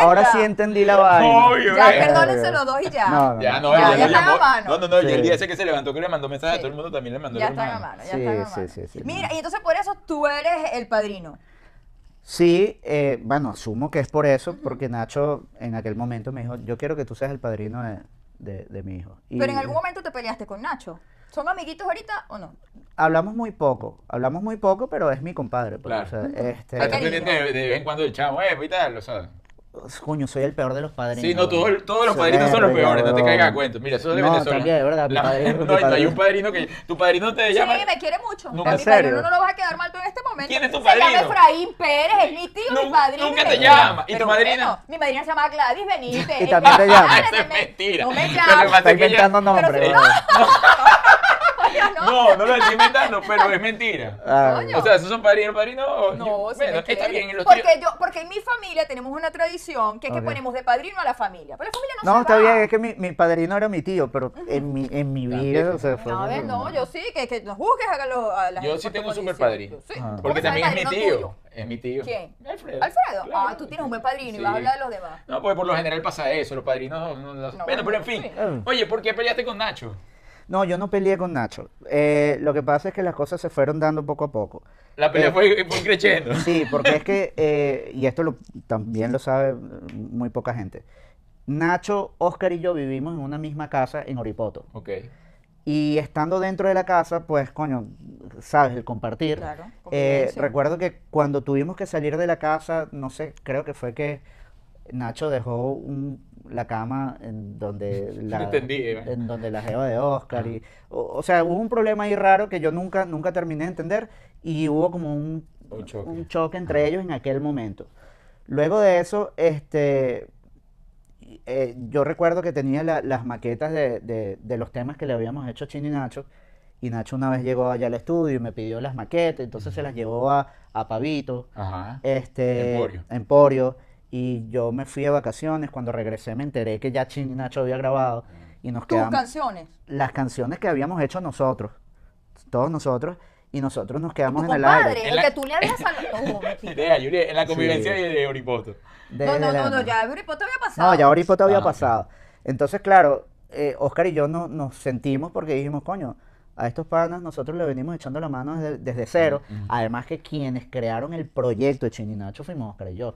Ahora sí entendí la vaina. Obvio, Ya, eh. perdónense los dos y ya. No, no, Ya, no. Ya, ya, ya lo están a mano. No, no, no, y el Sí. día ese que se levantó que le mandó mensaje a Sí. todo el mundo también le mandó Ya el están a mano, ya Sí, están a sí, mano. sí, sí, Mira, no. y entonces por eso tú eres el padrino. Sí, eh, bueno, asumo que es por eso, porque Nacho en aquel momento me dijo, yo quiero que tú seas el padrino de, de- de mi hijo. Y Pero en algún momento te peleaste con Nacho. ¿Son amiguitos ahorita o no? hablamos muy poco, hablamos muy poco, pero es mi compadre. pues, Claro. o sea, este, Ah, Está pendiente de, de vez en cuando el chamo, eh, y tal, lo sabes. Coño, soy el peor de los padrinos. Sí, no, todo- todos los Soy padrinos son los peores, no te caigas a cuento. Mira, eso es de No, Venezuela. también, es verdad, mi La- padrino- mi no, no, hay padrino. un padrino que. Tu padrino te Sí, llama. me quiere mucho. Nunca- A ¿En mi padrino serio? no lo vas a quedar mal tú en este momento. ¿Quién es tu Se llama padrino? Efraín Pérez, es mi tío, Nun- mi padrino. nunca y te llama. ¿Y tu madrina? bueno, mi madrina se llama Gladys Benítez. Y también te llama. Eso es mentira. No me llama. Está inventando nombres. Pero No, no lo estoy inventando, pero es mentira. Ah. O sea, esos son padrinos, padrinos. No, yo- sí bueno, está bien. Los porque, tíos- yo, porque en mi familia tenemos una tradición que es que ponemos de padrino a la familia. Pero la familia no, No, se está va. bien, es que mi, mi padrino era mi tío, pero en mi, en mi vida, o sea, fue... No, a ver, no, yo sí, que, que nos busques a, los, a la Yo sí tengo un super padrino. Sí. Ah. ¿Cómo Porque también es mi tío. tuyo? Es mi tío. ¿Quién? Alfredo. Alfredo. Claro. Ah, tú tienes un buen padrino y vas a hablar de los demás. No, pues por lo general pasa eso, los padrinos no, no- no- No, Bueno, pero en fin. sí. Oye, ¿por qué peleaste con Nacho? No, yo no peleé con Nacho. Eh, lo que pasa es que las cosas se fueron dando poco a poco. La pelea Eh. fue, fue creciendo. Sí, porque es que, eh, y esto lo- también lo sabe muy poca gente, Nacho, Oscar y yo vivimos en una misma casa en Oripoto. Ok. Y estando dentro de la casa, pues, coño, sabes, el compartir. Claro, Eh, recuerdo que cuando tuvimos que salir de la casa, no sé, creo que fue que Nacho dejó un- la cama en donde la, entendí, Eva. en donde la jeva de Oscar. Y, o, o sea, hubo un problema ahí raro que yo nunca, nunca terminé de entender y hubo como un, Un choque. un choque entre ellos en aquel momento. Luego de eso, este, eh, yo recuerdo que tenía la- las maquetas de, de- de los temas que le habíamos hecho a Chino y Nacho. Y Nacho una vez llegó allá al estudio y me pidió las maquetas, entonces se las llevó a, a Pavito, Ajá. este, Emporio. Emporio, y yo me fui de vacaciones, cuando regresé me enteré que ya Chino y Nacho había grabado y nos Tus quedamos canciones. las canciones que habíamos hecho nosotros, todos nosotros, y nosotros nos quedamos en el aire. En el la- que tú le mentira. Idea, Yuri, en la convivencia Sí. de, de Oripoto. no, no, no, la- no, ya Euripoto había pasado. No, ya te había Ah, pasado. Entonces, claro, eh, Oscar y yo no, nos sentimos porque dijimos, coño, a estos panas nosotros le venimos echando la mano desde, desde cero. Ujú. Además que quienes crearon el proyecto de Chininacho fuimos Oscar y yo.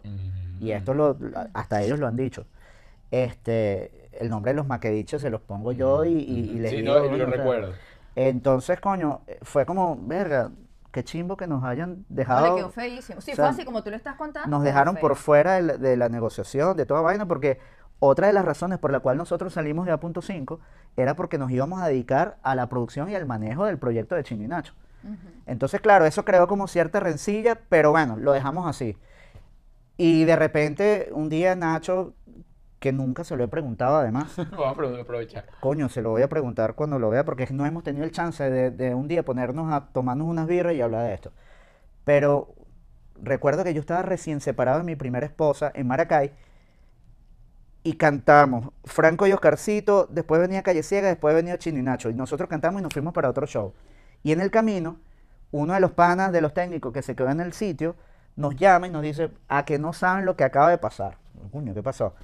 Y esto lo, hasta ellos lo han dicho. Este, el nombre de los maquedichos se los pongo yo y, y- y les Sí, digo, no, yo lo o sea, recuerdo. Entonces, coño, eh, fue como, verga, qué chimbo que nos hayan No, le dejado. quedó feísimo. Sí, o fue sea, así como tú lo estás contando. nos dejaron por fuera de la, de la negociación, de toda vaina, porque otra de las razones por la cual nosotros salimos de A.5 era porque nos íbamos a dedicar a la producción y al manejo del proyecto de Chino y Nacho. Ujú. Entonces, claro, eso creó como cierta rencilla, pero bueno, lo dejamos así. Y de repente, un día Nacho, que nunca se lo he preguntado además, Vamos a apro- aprovechar. coño, se lo voy a preguntar cuando lo vea, porque no hemos tenido el chance de, de un día ponernos a tomarnos unas birras y hablar de esto. Pero recuerdo que yo estaba recién separado de mi primera esposa en Maracay y cantamos Franco y Oscarcito, después venía Calle Ciega, después venía Chino y Nacho, y nosotros cantamos y nos fuimos para otro show. Y en el camino, uno de los panas de los técnicos que se quedó en el sitio nos llama y nos dice, a que no saben lo que acaba de pasar. Coño, ¿qué pasó?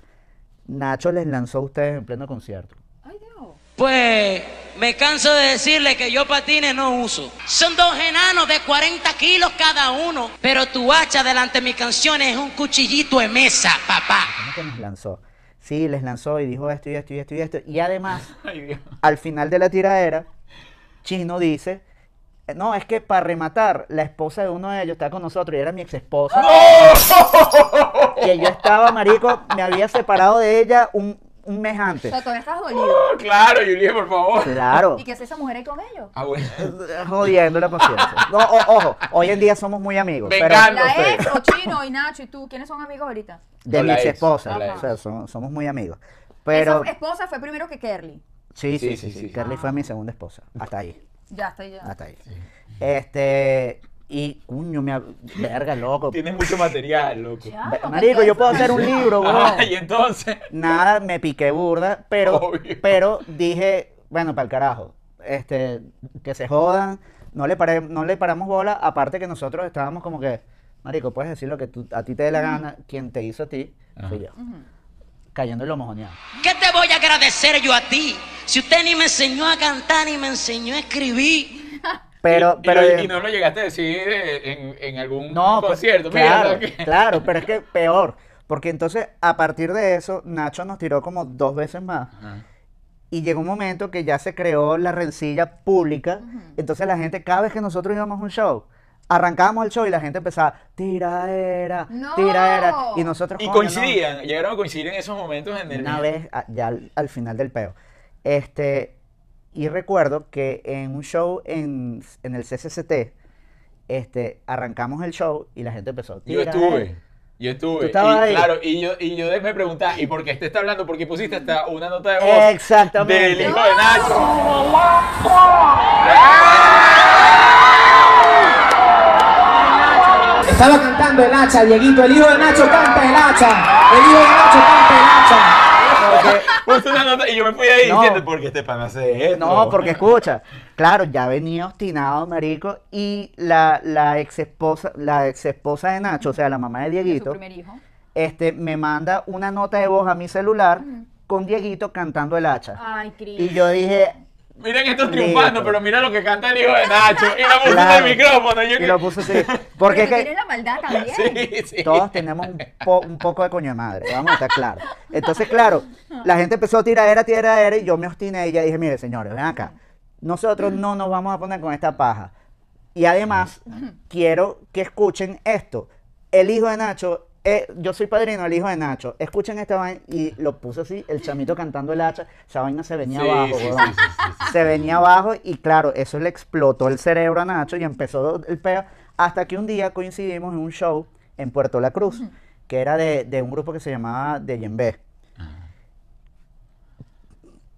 Nacho les lanzó a ustedes en pleno concierto. Ay, Dios. Pues me canso de decirle que yo patines no uso. Son dos enanos de 40 kilos cada uno. Pero tu hacha delante de mi canción es un cuchillito de mesa, papá. ¿Cómo que nos lanzó? Sí, les lanzó y dijo esto y esto y esto y esto. Y además, Ay, al final de la tiradera, Chino dice, eh, no, es que para rematar, la esposa de uno de ellos está con nosotros y era mi ex esposa. Que yo estaba, marico, me había separado de ella un, un mes O antes. sea, todavía estás dolido. Claro, Juliet, por favor. Claro. ¿Y qué hace esa mujer ahí con ellos? Ah, bueno. Jodiendo la paciencia. No, o- ojo, hoy en día somos muy amigos. Pero Vengando. La ex, o Chino, y Nacho, y tú, ¿quiénes son amigos ahorita? de Con mi la ex ex, esposa. con la O sea, somos, muy amigos. Pero Esa esposa fue primero que Kerly. sí, sí, Sí, sí, sí, sí. sí. Kerly fue mi segunda esposa. Hasta ahí. Ya está ya. Hasta ahí. Este, y cuño, me. Verga, loco. Tienes mucho material, loco. Ya, Ve- ¿qué Marico, yo puedo hacer un libro, weón. Ah, y entonces. Nada, me piqué burda, pero, Obvio. pero dije, bueno, para el carajo. Este, que se jodan. No le, paré- no le paramos bola, aparte que nosotros estábamos como que, Marico, puedes decir lo que tú- a ti te dé la gana, quien te hizo a ti, fui yo. Cayendo en lo mojoneado. ¿Qué te voy a agradecer yo a ti? Si usted ni me enseñó a cantar ni me enseñó a escribir. Pero, y, pero. y lo- y no lo llegaste a decir eh, en, en algún No, pues, concierto. Mira, claro, claro, pero es que peor. Porque entonces, a partir de eso, Nacho nos tiró como dos veces más. Ajá. Y llegó un momento que ya se creó la rencilla pública. Entonces la gente, cada vez que nosotros íbamos a un show, arrancábamos el show y la gente empezaba, tiraera, ¡No! tiraera. Y nosotros, Y coño, no. coincidían, llegaron a coincidir en esos momentos en el. Una vez, a- ya al, al final del peo. Este, y recuerdo que en un show en, en el CCCT, este, arrancamos el show y la gente empezó. Yo estuve. Yo estuve. ¿Tú estabas y, ahí? Claro, y yo, y yo me preguntaba, ¿y por qué este está hablando? Porque pusiste hasta una nota de voz Exactamente. del hijo de Nacho. Estaba cantando el hacha, Dieguito. El hijo de Nacho canta el hacha. El hijo de Nacho canta el hacha. Porque- Puso una nota y yo me fui ahí No. diciendo, ¿por qué este pan hace esto? No, porque escucha, claro, ya venía obstinado, marico, y la, la ex esposa, la ex esposa de Nacho, o sea, la mamá de Su Dieguito, primer hijo. este, me manda una nota de voz a mi celular con Dieguito cantando el hacha. Ay, Cris. Y yo dije, Miren esto triunfando, Listo. pero mira lo que canta el hijo de Nacho. Y lo puso Claro. en el micrófono. Yo y que- lo puse así, porque es que la maldad también. Sí, sí. todos tenemos un, po- un poco de coño de madre, vamos a estar claros. Entonces, claro, la gente empezó a tirar era, tirar era, y yo me obstiné y ya dije, mire, señores, ven acá, nosotros no nos vamos a poner con esta paja. Y además, quiero que escuchen esto. El hijo de Nacho, eh, yo soy padrino del hijo de Nacho. Escuchen esta vaina y lo puse así, el chamito cantando el hacha. Esa vaina se venía Sí, abajo, sí, weón. sí, sí, sí, Se venía abajo y claro, eso le explotó el cerebro a Nacho y empezó el peo. Hasta que un día coincidimos en un show en Puerto La Cruz, que era de, de un grupo que se llamaba De Yembe.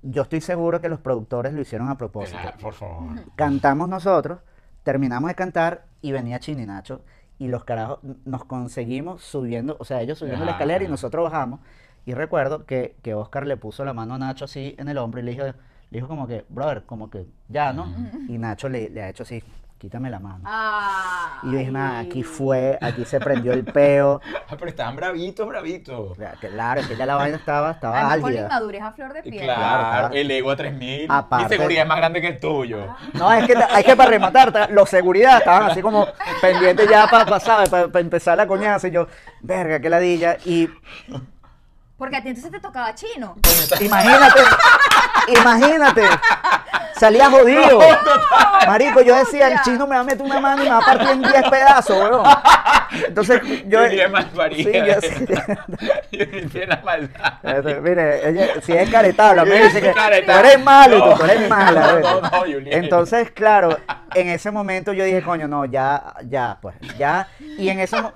Yo estoy seguro que los productores lo hicieron a propósito Ah, Por favor. cantamos nosotros, terminamos de cantar y venía Chini Nacho y los carajos nos conseguimos subiendo, o sea, ellos subiendo la escalera y nosotros bajamos. Y recuerdo que, que Oscar le puso la mano a Nacho así en el hombro y le dijo, le dijo como que, brother, como que ya, ¿no? Y Nacho le, le ha hecho así, quítame la mano. Ah. Y yo dije, nada, aquí fue, aquí se prendió el peo. Ah, pero estaban bravitos, bravitos. Claro, es que ya la vaina estaba, estaba Además, con la álgida. inmadurez a flor de piel. claro, Claro. el ego a 3000. Aparte- Mi seguridad es más grande que el tuyo. No, es que, es que para rematar, ta- los seguridad estaban así como pendientes ya para pasar, para, empezar la coñaza. Y yo, verga, qué ladilla. Y Porque a ti entonces te tocaba chino. imagínate, imagínate, salía jodido. Marico, yo decía, el chino me va a meter una mano y me va a partir en 10 pedazos, weón. Entonces, yo. Yo diría mal Sí, yo sí. Yo la maldad. Este, Mire, ella, si es caretable, me dice que tú eres malo y tú, No. tú eres mala. No, no, no, Julián. Entonces, claro, en ese momento yo dije, coño, no, ya, ya, pues, ya. Y en ese mo-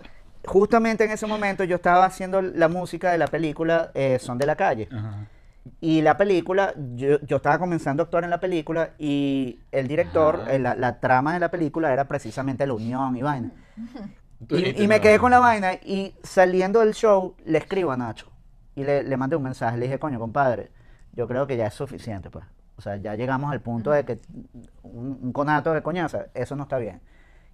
justamente en ese momento yo estaba haciendo la música de la película eh, Son de la Calle. Y la película, yo, yo estaba comenzando a actuar en la película y el director, eh, la, la trama de la película era precisamente la unión y vaina. Y, y me quedé con la vaina y saliendo del show le escribo a Nacho y le, le mandé un mensaje. Le dije, coño, compadre, yo creo que ya es suficiente, pues. O sea, ya llegamos al punto de que un, un conato de coñaza, eso no está bien.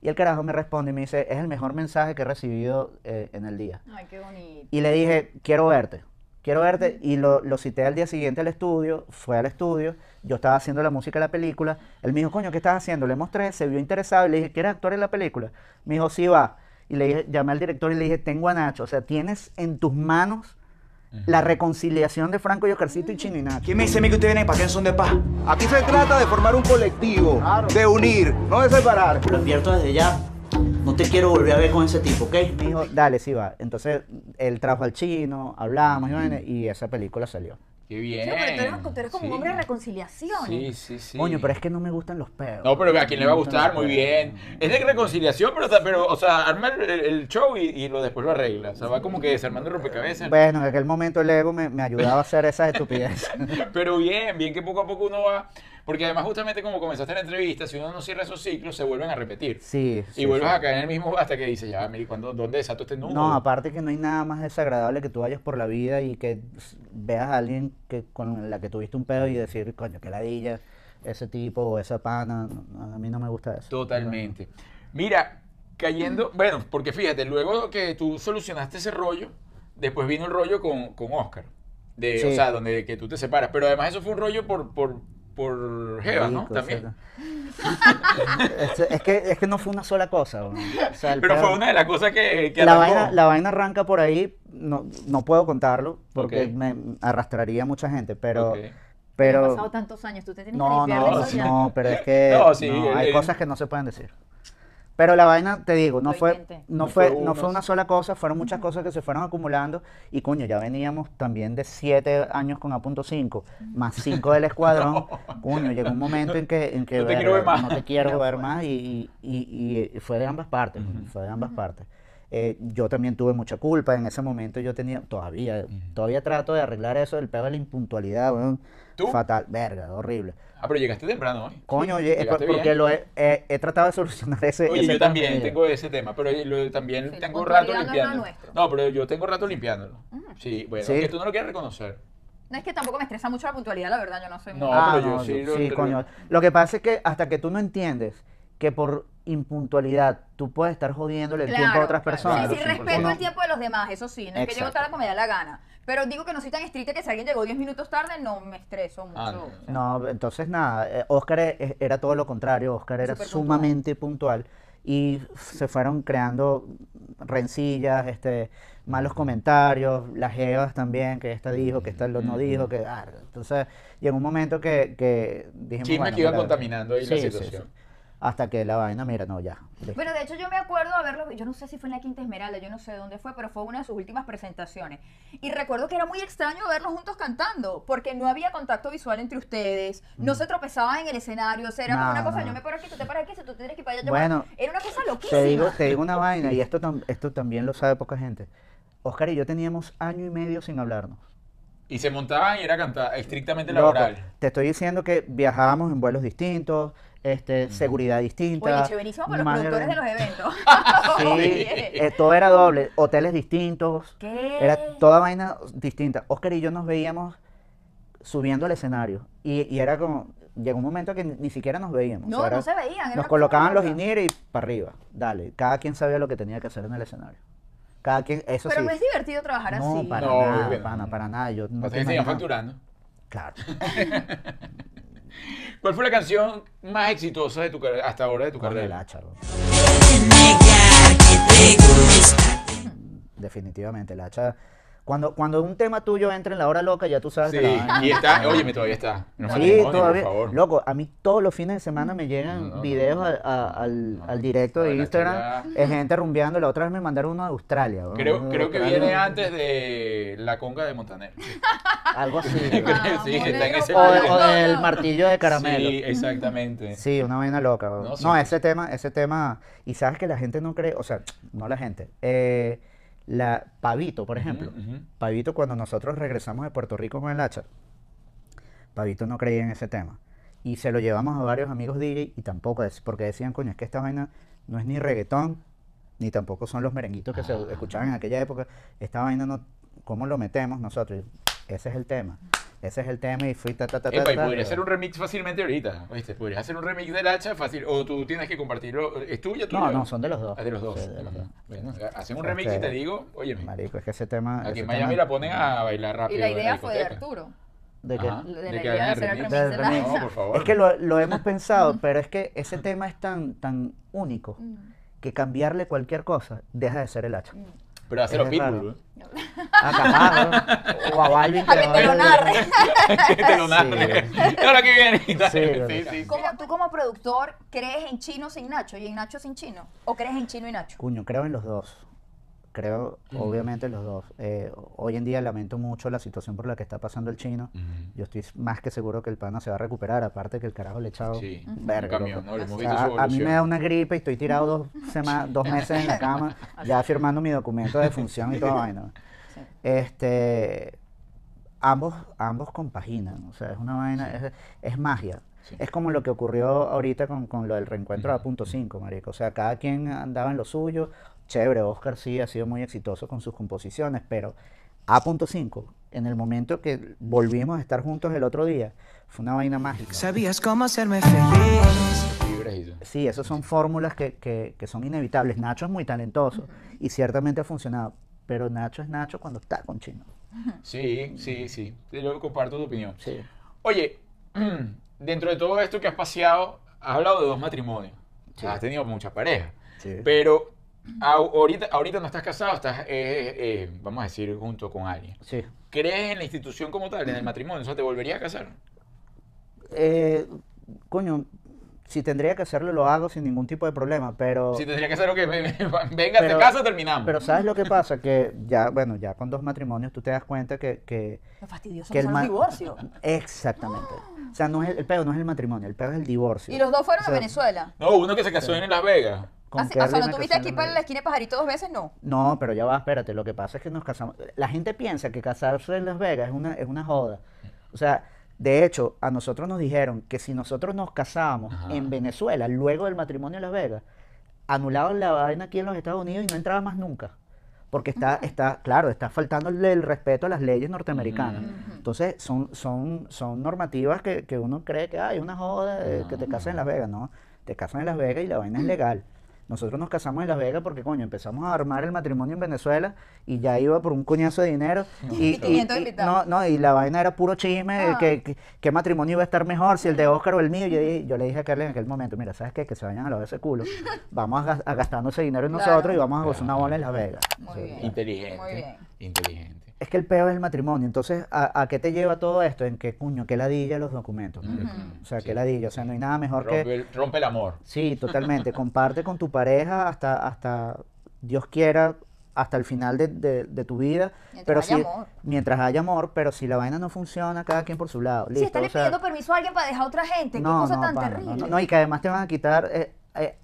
Y el carajo me responde y me dice, es el mejor mensaje que he recibido eh, en el día. Ay, qué bonito. Y le dije, quiero verte, quiero verte. Y lo, lo cité al día siguiente al estudio, fue al estudio, yo estaba haciendo la música de la película. Él me dijo, coño, ¿qué estás haciendo? Le mostré, se vio interesado y le dije, ¿quieres actuar en la película? Me dijo, sí, va. Y le dije, llamé al director y le dije, tengo a Nacho, o sea, tienes en tus manos la reconciliación de Franco y Oscarcito y Chino y Nacho. ¿Quién me dice a mí que ustedes vienen para qué son de paz? Aquí se trata de formar un colectivo, de unir, no de separar. Lo advierto desde ya, no te quiero volver a ver con ese tipo, ¿ok? Me dijo, dale, sí va. Entonces, él trajo al chino, hablamos y esa película salió. Qué bien. Sí, pero tú eres, tú eres como un Sí. hombre de reconciliación. Sí, sí, sí. Coño, pero es que no me gustan los pedos. No, pero a quién le va a gustar, muy bien. Es de reconciliación, pero, pero o sea, arma el, el show y, y lo después lo arregla. O sea, va como que desarmando el rompecabezas. Bueno, en aquel momento el ego me, me ayudaba a hacer esas estupideces. Pero bien, bien que poco a poco uno va. Porque además, justamente como comenzaste la entrevista, si uno no cierra esos ciclos, se vuelven a repetir. Sí, sí, y vuelves sí. a caer en el mismo hasta que dices, ya, mire, ¿cuándo, ¿dónde desato este nudo? No, aparte que no hay nada más desagradable que tú vayas por la vida y que veas a alguien que con la que tuviste un pedo y decir, coño, qué ladilla, ese tipo o esa pana. a mí no me gusta eso. Totalmente. Mira, cayendo, bueno, porque fíjate, luego que tú solucionaste ese rollo, después vino el rollo con, con Oscar. De, O sea, donde que tú te separas. Pero además eso fue un rollo por, por, por Jeva, ¿no? También. es, es que, es que no fue una sola cosa. O sea, el Pero pedo- fue una de las cosas que, que la vaina, la vaina arranca por ahí, no, no puedo contarlo porque me arrastraría a mucha gente, pero... Ok. Pero Han pasado tantos años, tú te tienes No, que limpiar no, de eso ya. no, pero es que No, sí, no, hay el- cosas que no se pueden decir. Pero la vaina, te digo, no fue, no fue, fue no fue una sola cosa, fueron muchas cosas que se fueron acumulando. Y coño, ya veníamos también de siete años con A.5, más cinco del escuadrón, coño, llegó un momento en que, en que No te quiero ver más. no te quiero ver más. Y, y- y fue de ambas partes, fue de ambas partes. Eh, yo también tuve mucha culpa, en ese momento yo tenía, todavía, todavía trato de arreglar eso del pedo de la impuntualidad, weón, ¿Tú? fatal, verga, horrible. Ah, pero llegaste temprano hoy. Coño, oye, es Llegaste porque bien. lo he, he- he tratado de solucionar ese Oye, ese yo también tengo ese tema, pero lo- también Sí, tengo rato puntualidad no. No, pero yo tengo rato limpiándolo. Sí, bueno, Sí. aunque tú no lo quieres reconocer. No es que tampoco me estresa mucho la puntualidad, la verdad, yo no soy muy... No, Ah, pero yo no, sí yo- lo- sí, lo- coño. Lo que pasa es que hasta que tú no entiendes que por impuntualidad tú puedes estar jodiéndole el tiempo a otras claro. personas. Sí, sí, respeto el tiempo de los demás, eso sí. No es que llego tarde como me da la gana. Pero digo que no soy tan estricta que si alguien llegó 10 minutos tarde, no me estreso mucho. Ah, no. entonces nada, eh, Oscar e- e- era todo lo contrario, Oscar era Súper puntual. sumamente puntual y se fueron creando rencillas, este, malos comentarios, las jevas también, que esta dijo, que esta lo no dijo, que... ah, entonces llegó un momento que, que dijimos... Chisme bueno, que iba mira, contaminando ahí la sí, sí, situación. sí. Hasta que la vaina, mira, no, ya. listo. Bueno, de hecho yo me acuerdo haberlo, yo no sé si fue en la Quinta Esmeralda, yo no sé dónde fue, pero fue una de sus últimas presentaciones. Y recuerdo que era muy extraño verlos juntos cantando, porque no había contacto visual entre ustedes, no se tropezaban en el escenario, o sea, era como No, una cosa, no. yo me paro aquí, tú te paras aquí, si tú tienes que ir para allá, yo Bueno, para- era una cosa loquísima. Te digo, te digo una vaina, y esto, tam- esto también lo sabe poca gente. Oscar y yo teníamos año y medio sin hablarnos. Y se montaban y era cantar estrictamente Loco, laboral. te estoy diciendo que viajábamos en vuelos distintos, este, seguridad distinta. Oye, chéverísimo con los productores de los eventos. Sí, Oye. eh, todo era doble, hoteles distintos, ¿Qué? era toda vaina distinta. Oscar y yo nos veíamos subiendo al escenario y, y era como, llegó un momento que ni, ni siquiera nos veíamos. No, o sea, no se veían, Nos colocaban los loca. inires y para arriba, dale, cada quien sabía lo que tenía que hacer en el escenario. Cada quien, eso Pero sí. no es divertido trabajar No, así. para No, nada, no. pana, para nada. Yo no te facturando. Claro. ¿Cuál fue la canción más exitosa de tu carrera hasta ahora de tu Con el carrera? hacha, bro. Definitivamente, el hacha. Cuando, cuando un tema tuyo entra en la hora loca, ya tú sabes Sí, que la y está, óyeme, todavía está. Sí, todavía. Por favor. Loco, a mí todos los fines de semana me llegan No, no, videos no. a- a- al, No, al directo de Instagram, es gente rumbeando. La otra vez me mandaron uno de Australia. bro, Creo, de creo que viene antes de la conga de Montaner. Algo así. Ah, sí, está en ese o, o del martillo de caramelo. Sí, exactamente. Sí, una vaina loca. No, No, sí. ese tema, ese tema, y sabes que la gente no cree, o sea, no la gente, eh, la Pavito, por ejemplo. Pavito cuando nosotros regresamos de Puerto Rico con el hacha, Pavito no creía en ese tema. Y se lo llevamos a varios amigos DJ y tampoco, es porque decían, coño, es que esta vaina no es ni reggaetón, ni tampoco son los merenguitos que se Ah. escuchaban en aquella época. Esta vaina no, ¿cómo lo metemos nosotros? Ese es el tema. Ese es el tema y fui ta ta ta. Epa, y ta, podría pero- hacer un remix fácilmente ahorita. ¿Oíste? Podrías hacer un remix del hacha fácil. O tú tienes que compartirlo. ¿Es tuya, tuya? No, no, son de los dos. Ah, de los dos. Sí, de los dos. Bueno, hacen un remix y te digo, oye, Marico, es que ese tema. aquí ese en Miami tema- la ponen a bailar rápido. Y la idea fue de. Arturo. ¿De? Ajá, De que idea de hagan hacer el remix. de de No, por favor. Es que lo, lo hemos pensado, pero es que ese tema es tan, tan único que cambiarle cualquier cosa deja de ser el hacha. Pero hacerlo Pitbull. Ah, capaz, ¿no? O a Balvin A que te lo narre. que te lo narre. Ahora que viene. Sí, Sí, sí, sí. ¿Cómo, ¿Tú como productor crees en chino sin Nacho y en Nacho sin chino? ¿O crees en chino y Nacho? Cuño, creo en los dos. Creo, obviamente, en los dos. Eh, hoy en día lamento mucho la situación por la que está pasando el chino. Yo estoy más que seguro que el pana se va a recuperar, aparte que el carajo le he echado Sí, verga, camión. ¿no? Le hemos O visto sea, a, a mí me da una gripe y estoy tirado dos, sema- dos meses en la cama, ya firmando mi documento de función y toda vaina. Este, ambos, ambos compaginan, o sea, es una vaina, es, es magia. Sí. Es como lo que ocurrió ahorita con, con lo del reencuentro de punto 5, marico. O sea, cada quien andaba en lo suyo. Chévere, Oscar sí ha sido muy exitoso con sus composiciones, pero A.5, en el momento que volvimos a estar juntos el otro día, fue una vaina mágica. ¿Sabías cómo hacerme feliz? Sí, esas son fórmulas que, que, que son inevitables. Nacho es muy talentoso y ciertamente ha funcionado, pero Nacho es Nacho cuando está con Chino. Sí, sí, sí. Yo comparto tu opinión. Sí. Oye, dentro de todo esto que has paseado, has hablado de dos matrimonios. Sí. Has tenido muchas parejas. Sí. Pero ahorita, ahorita no estás casado, estás, eh, eh, vamos a decir, junto con alguien. Sí. ¿Crees en la institución como tal, en el matrimonio? O sea, ¿te volverías a casar? Eh, coño, si tendría que hacerlo, lo hago sin ningún tipo de problema, pero... Si tendría que ser lo que me- me- venga, Pero- te caso, terminamos. Pero ¿sabes lo que pasa? Que ya, bueno, ya con dos matrimonios tú te das cuenta que... que Lo fastidioso que los ma- divorcios. Exactamente. O sea, no es el, el peor no es el matrimonio, el peor es el divorcio. Y los dos fueron O sea, a Venezuela. no, uno que se casó en Las Vegas. Con Ah, sí, o sea, ¿no me tuviste casé aquí en para la esquina de Pajarito dos veces? No. No, pero ya va, espérate. Lo que pasa es que nos casamos. La gente piensa que casarse en Las Vegas es una, es una joda. O sea, de hecho, a nosotros nos dijeron que si nosotros nos casábamos Ajá. en Venezuela, luego del matrimonio en Las Vegas, anulaban la vaina aquí en los Estados Unidos y no entraba más nunca. Porque está, está, claro, está faltándole el respeto a las leyes norteamericanas. Entonces, son, son, son normativas que, que uno cree que hay una joda eh, que te casas en Las Vegas. No, te casas en Las Vegas y la vaina es legal. Nosotros nos casamos en Las Vegas porque, coño, empezamos a armar el matrimonio en Venezuela y ya iba por un coñazo de dinero. Y, Y 500 invitados. no, no, y la vaina era puro chisme, Ah. que, que- qué matrimonio iba a estar mejor, si el de Oscar o el mío. Yo, dije- yo le dije a Carly en aquel momento, mira, ¿sabes qué? Que se vayan a lavar ese culo. Vamos a, a gastarnos ese dinero en Claro. nosotros y vamos a gozar una bola en Las Vegas. Muy Sí. bien. Inteligente. Muy bien. Inteligente. Es que el peor es el matrimonio. Entonces, ¿a, a qué te lleva todo esto? En que, cuño, que ladilla los documentos. O sea, que ladilla. O sea, no hay nada mejor que... Rompe, el- rompe el amor. Sí, totalmente. Comparte con tu pareja hasta, hasta Dios quiera, hasta el final de, de- de tu vida. Mientras pero haya si, amor. Mientras haya amor, pero si la vaina no funciona, cada quien por su lado. Si Listo, están o sea, pidiendo permiso a alguien para dejar a otra gente, qué cosa tan pana, terrible. No, no, no, y que además te van a quitar... eh, eh,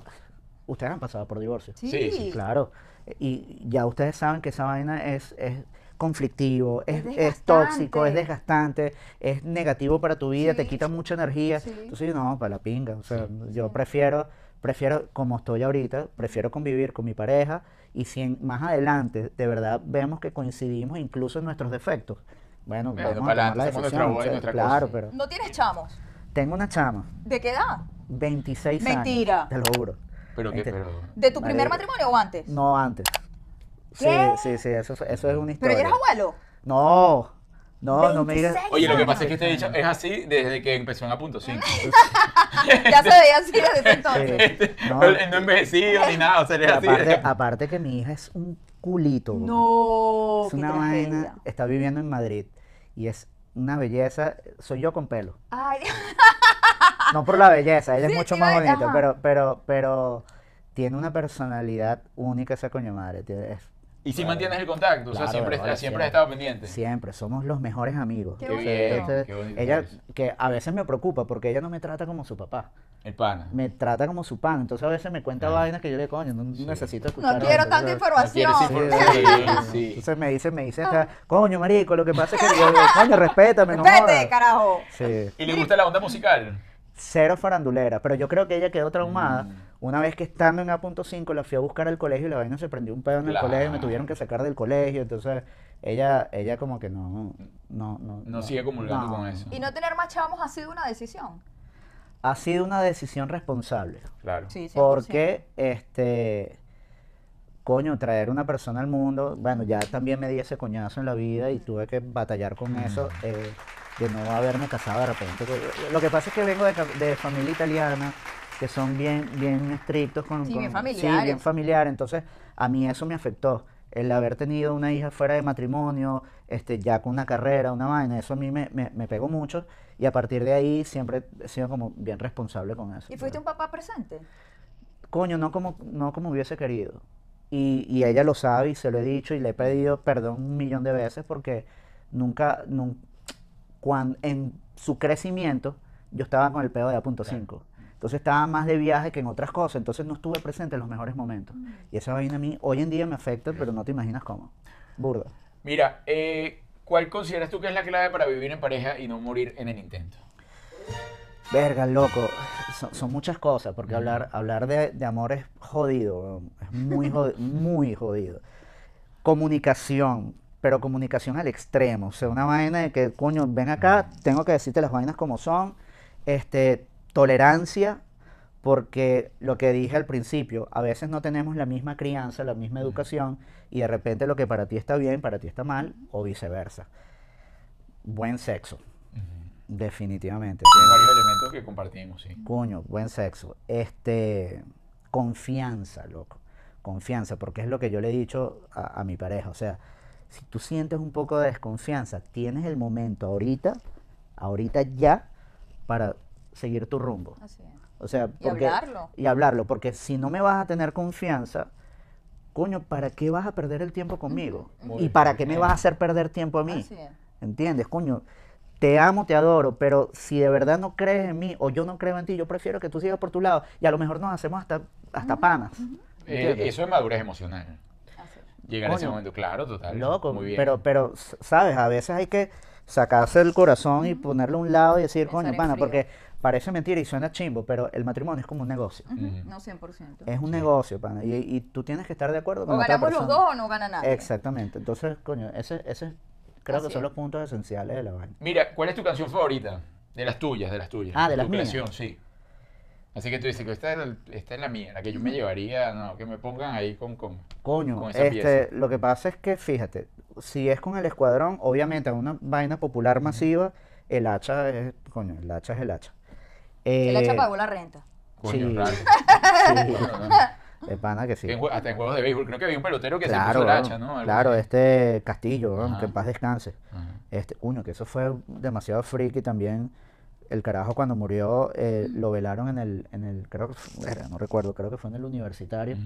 ustedes han pasado por divorcio. Sí, Sí, sí, Claro. Y ya ustedes saben que esa vaina es, es conflictivo, es, Es es tóxico, es desgastante. es negativo para tu vida, te quita mucha energía. Sí. Entonces, no, para la pinga. O sea, yo prefiero, prefiero, como estoy ahorita, prefiero convivir con mi pareja y si en- más adelante de verdad vemos que coincidimos incluso en nuestros defectos. Bueno, Bueno, vamos a para tomar adelante, la hacemos nuestra decisión. voz y o sea, nuestra claro, cosa. pero ¿No tienes chamos? tengo una chama, ¿De qué edad? 26 Mentira. años, te lo juro. Pero Ente- pero... ¿De tu primer matrimonio o antes? No antes. Sí, ¿Qué? sí, sí, eso, es- eso es una ¿Pero historia. ya eres abuelo? No, no, no me digas. 26 Oye, lo que pasa es que este dicho es así desde que empezó en A.5. Ya se veía así desde ese entonces. Este, No. no. no envejecido ni nada, o sea, es así. Aparte, aparte que mi hija es un culito. No, Es una vaina, está viviendo en Madrid y es una belleza. Soy yo con pelo. Ay, No por la belleza, ella Sí, es mucho sí, más bonita, pero, pero, pero tiene una personalidad única esa coño madre. tiene- es- Y si mantienes el contacto, o sea, Claro, siempre, ahora siempre siempre. has estado pendiente. Siempre, somos los mejores amigos. Qué Qué O sea, bien, este- qué bonito ella, eso. que a veces me preocupa porque ella no me trata como su papá. El pana. me trata como su pan. Entonces a veces me cuenta Ah. vainas que yo le coño, no necesito escuchar. no quiero tanta información. quieres Sí, sí. Entonces me dice, me dice, esta, coño, marico, lo que pasa es que yo, coño, respétame, no Vete, jodas". carajo. Sí. ¿Y le gusta la onda musical? Cero farandulera, pero yo creo que ella quedó traumada. Mm. Una vez que estando en A.5 la fui a buscar al colegio y la vaina se prendió un pedo en el Claro. colegio, me tuvieron que sacar del colegio, entonces ella, ella como que no, no, no. No sigue comulgando no. con eso. Y no tener más chavos ha sido una decisión. Ha sido una decisión responsable. Claro. Sí, 100%. Porque, este, coño, traer una persona al mundo, bueno, ya también me di ese coñazo en la vida y tuve que batallar con eso, eh, de no haberme casado de repente. Lo que pasa es que vengo de familia italiana, que son bien, bien estrictos con... Sí, con- bien Sí, familiares. bien familiar, entonces a mí eso me afectó. El haber tenido una hija fuera de matrimonio, este, ya con una carrera, una vaina, eso a mí me, me, me pegó mucho y a partir de ahí siempre he sido como bien responsable con eso. ¿Y fuiste un papá presente? Coño, no como, no como hubiese querido. Y, y ella lo sabe y se lo he dicho y le he pedido perdón un millón de veces porque nunca, nun- cuan- en su crecimiento, yo estaba con el pedo de A.5. Entonces estaba más de viaje que en otras cosas, entonces no estuve presente en los mejores momentos. Y esa vaina a mí hoy en día me afecta, pero no te imaginas cómo. Burda. Mira, eh, ¿cuál consideras tú que es la clave para vivir en pareja y no morir en el intento? Verga, loco. Son, son muchas cosas, porque hablar, hablar de, de amor es jodido, es muy jodido, muy jodido. Comunicación, pero comunicación al extremo. O sea, una vaina de que, coño, ven acá, tengo que decirte las vainas como son. Este, tolerancia, porque lo que dije al principio, a veces no tenemos la misma crianza, la misma educación, y de repente lo que para ti está bien, para ti está mal, o viceversa. Buen sexo, definitivamente. Tiene varios elementos que compartimos, sí. Coño, buen sexo. Este, confianza, loco. Confianza, porque es lo que yo le he dicho a, a mi pareja. O sea, si tú sientes un poco de desconfianza, tienes el momento ahorita, ahorita ya, para seguir tu rumbo. Así es. O sea, Y porque, hablarlo. y hablarlo, porque si no me vas a tener confianza, coño, ¿para qué vas a perder el tiempo conmigo? Muy ¿Y bien. para qué me vas a hacer perder tiempo a mí? Así es. ¿Entiendes, coño? Te amo, te adoro, pero si de verdad no crees en mí o yo no creo en ti, yo prefiero que tú sigas por tu lado y a lo mejor nos hacemos hasta, hasta panas. Eh, eso es madurez emocional. Así es. Llegar a ese momento, claro, total. Loco, Muy bien. pero, pero, ¿sabes? A veces hay que sacarse el corazón y ponerlo a un lado y decir, Pensar coño, pana, frío. porque parece mentira y suena chimbo, pero el matrimonio es como un negocio. Ujú, Ujú. No 100%. Es un negocio, pana, y, y tú tienes que estar de acuerdo con O la otra ganamos los dos o no gana nadie. Exactamente. Entonces, coño, ese, ese creo que son es. los puntos esenciales de la vaina. Mira, ¿cuál es tu canción favorita? De las tuyas, de las tuyas. Ah, de las tu mías. creación, sí. Así que tú dices que esta es, la- esta es la mía, la que yo me llevaría, no, que me pongan ahí con... con Coño, con esa este, pieza. lo que pasa es que, fíjate, si es con el escuadrón, obviamente, una vaina popular masiva, el hacha es, coño, el hacha es el hacha. El hacha Eh, pagó la renta. Coño, sí. raro. sí, de pana que sí. En hasta en juegos de béisbol, creo que había un pelotero que se Claro, puso el hacha, ¿no? Algo claro, así. este Castillo, que en paz descanse. Ajá. Este, uno, que eso fue demasiado friki también. El carajo cuando murió eh, lo velaron en el, en el, creo que no recuerdo, creo que fue en el universitario.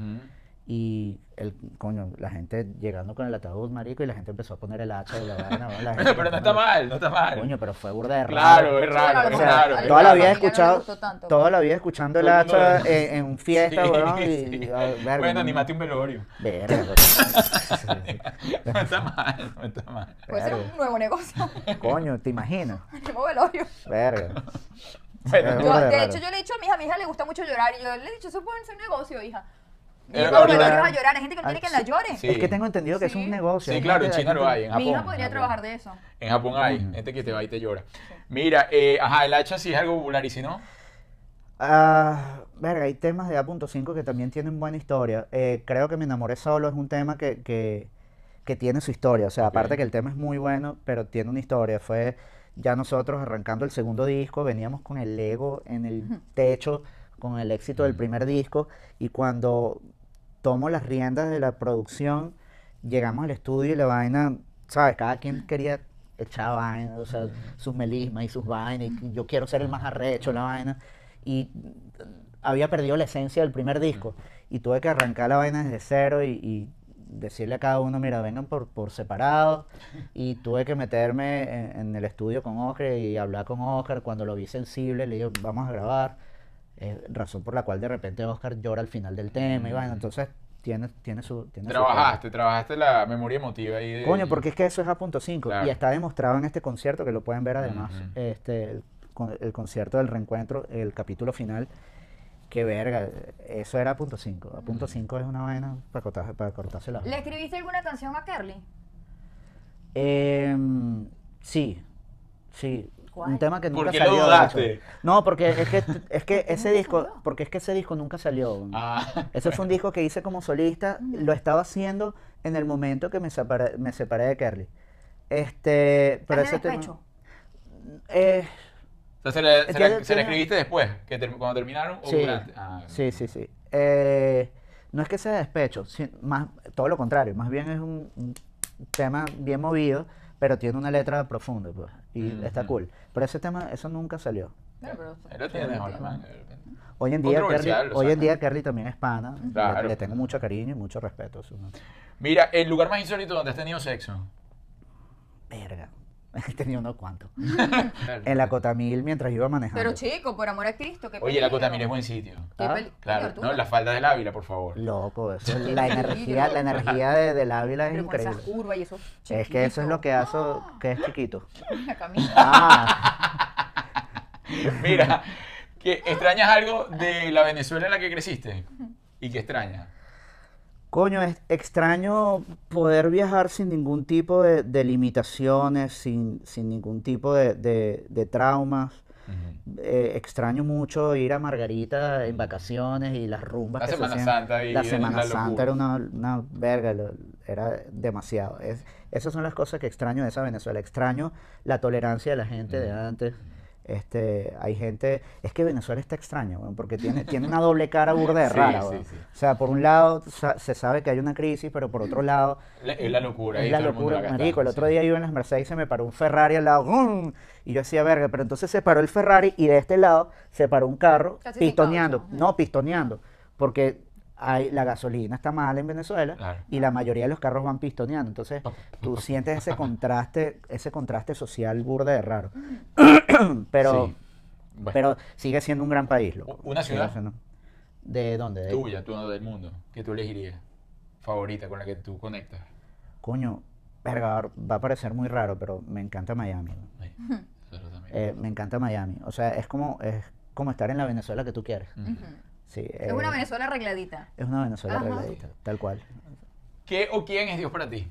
Y el, coño, la gente llegando con el ataúd, marico, y la gente empezó a poner el hacha y la vaina, la Bueno, gente pero no está mal, no está mal. Coño, pero fue burda de raro. Claro, es raro, bueno, es raro. Toda la vida no escuchado, tanto. toda la vida escuchando el hacha en, en fiesta, Sí, weón, y, sí. y, a- verga, Bueno, no- animate un velorio. Verga, No está mal, no está mal. Puede ser un nuevo negocio. coño, ¿te imaginas? Un nuevo velorio. Verga. Bueno, Yo, de de raro. hecho, yo le he dicho a mi hija, a mi hija le gusta mucho llorar. Y yo le he dicho, eso puede ser un negocio, hija. Eh, los ahorita- a llorar. Hay gente que no quiere que la llore. Sí. Es que tengo entendido que es un negocio. Sí, claro, en gente- China lo hay, en Japón. Mi hija podría en trabajar de eso. En Japón hay gente que te va y te llora. Mira, eh, ajá, el hacha sí es algo popular y si no, Ah, verga, hay temas de A.5 que también tienen buena historia. Eh, creo que Me enamoré solo es un tema que, que, que tiene su historia. O sea, aparte que el tema es muy bueno, pero tiene una historia. Fue ya nosotros arrancando el segundo disco, veníamos con el ego en el techo, con el éxito del primer disco, y cuando tomo las riendas de la producción, llegamos al estudio y la vaina, ¿sabes? Cada quien quería echar vaina, o sea, sus melismas y sus vainas, y yo quiero ser el más arrecho, la vaina, y había perdido la esencia del primer disco, y tuve que arrancar la vaina desde cero y, decirle a cada uno, mira, vengan por, por separado, y tuve que meterme en el estudio con Oscar y hablar con Oscar, cuando lo vi sensible, le dije, vamos a grabar, eh, razón por la cual de repente Oscar llora al final del tema, y bueno, entonces tiene, tiene su... Tiene su cosa. trabajaste, trabajaste la memoria emotiva ahí. de- Coño, porque es que eso es a punto 5 Claro. y está demostrado en este concierto que lo pueden ver además, este el, con- el concierto del reencuentro, el capítulo final, que verga, eso era a punto 5. A punto 5 es una vaina para cortarse, para cortarse la ¿Le escribiste alguna canción a Kerly? Em, sí, sí. ¿Cuál? Un tema que ¿Por nunca qué lo salió. dudaste? No, porque es que, es que ese disco, salió? porque es que ese disco nunca salió. Ah, Ese fue un disco que hice como solista, lo estaba haciendo en el momento que me separé, me separé de Kerly. Este, pero ¿Es de ese tema, despecho? eh, o sea, se la, se yo se tenía- escribiste después, que ter- cuando terminaron o sí, durante. Ah, sí, sí, sí. Eh, no es que sea despecho, más, todo lo contrario, más bien es un, un tema bien movido, pero tiene una letra profunda, pues, y está Ujú. cool. Pero ese tema, eso nunca salió. Pero- manga, de repente. Hoy en día, lo hoy en día Kerly también es pana, le- Claro. le, tengo mucho cariño y mucho respeto. Mira, el lugar más insólito donde has tenido sexo. Verga, he tenido unos cuantos. En la Cotamil mientras iba manejando. Pero chico, por amor a Cristo, qué Oye, la. Cotamil es buen sitio. Ah, Claro, no, la falda del Ávila, por favor. Loco, eso, la energía, la energía de, del Ávila es Pero con esas increíble. curvas y eso. Es que eso es lo que hace que es chiquito. La camisa. Ah, Mira, que extrañas algo de la Venezuela en la que creciste. ¿Y qué extrañas? Coño, es extraño poder viajar sin ningún tipo de, de limitaciones, sin, sin ningún tipo de, de- de traumas. Eh, extraño mucho ir a Margarita en vacaciones y las rumbas La que se Semana hacían. Santa La Semana la Santa era una, una verga, lo- era demasiado. Es- esas son las cosas que extraño de esa Venezuela. Extraño la tolerancia de la gente de antes. Este, hay gente, es que Venezuela está extraño, weón, porque tiene, tiene una doble cara burda de Sí, rara, sí. O sea, por un lado sa- se sabe que hay una crisis, pero por otro lado La- es la locura. es la el locura, la marico. El otro sí. día iba en las Mercedes y se me paró un Ferrari al lado, ¡gum! y yo decía, verga, pero entonces se paró el Ferrari y de este lado se paró un carro Casi pistoneando, no, pistoneando, porque hay, la gasolina está mal en Venezuela Claro. y la mayoría de los carros van pistoneando, entonces tú sientes ese contraste, ese contraste social burda de raro. pero, Sí. Bueno, pero sigue siendo un gran país, loco. ¿Una ciudad? siendo- ¿De dónde? De- tuya, tú no del mundo, que tú elegirías. Favorita, con la que tú conectas. Coño, verga, va a parecer muy raro, pero me encanta Miami. Eh, me encanta Miami. O sea, es como, es como estar en la Venezuela que tú quieres. Sí, Es eh, una Venezuela arregladita. Es una Venezuela Ajá. arregladita, tal cual. ¿Qué o quién es Dios para ti?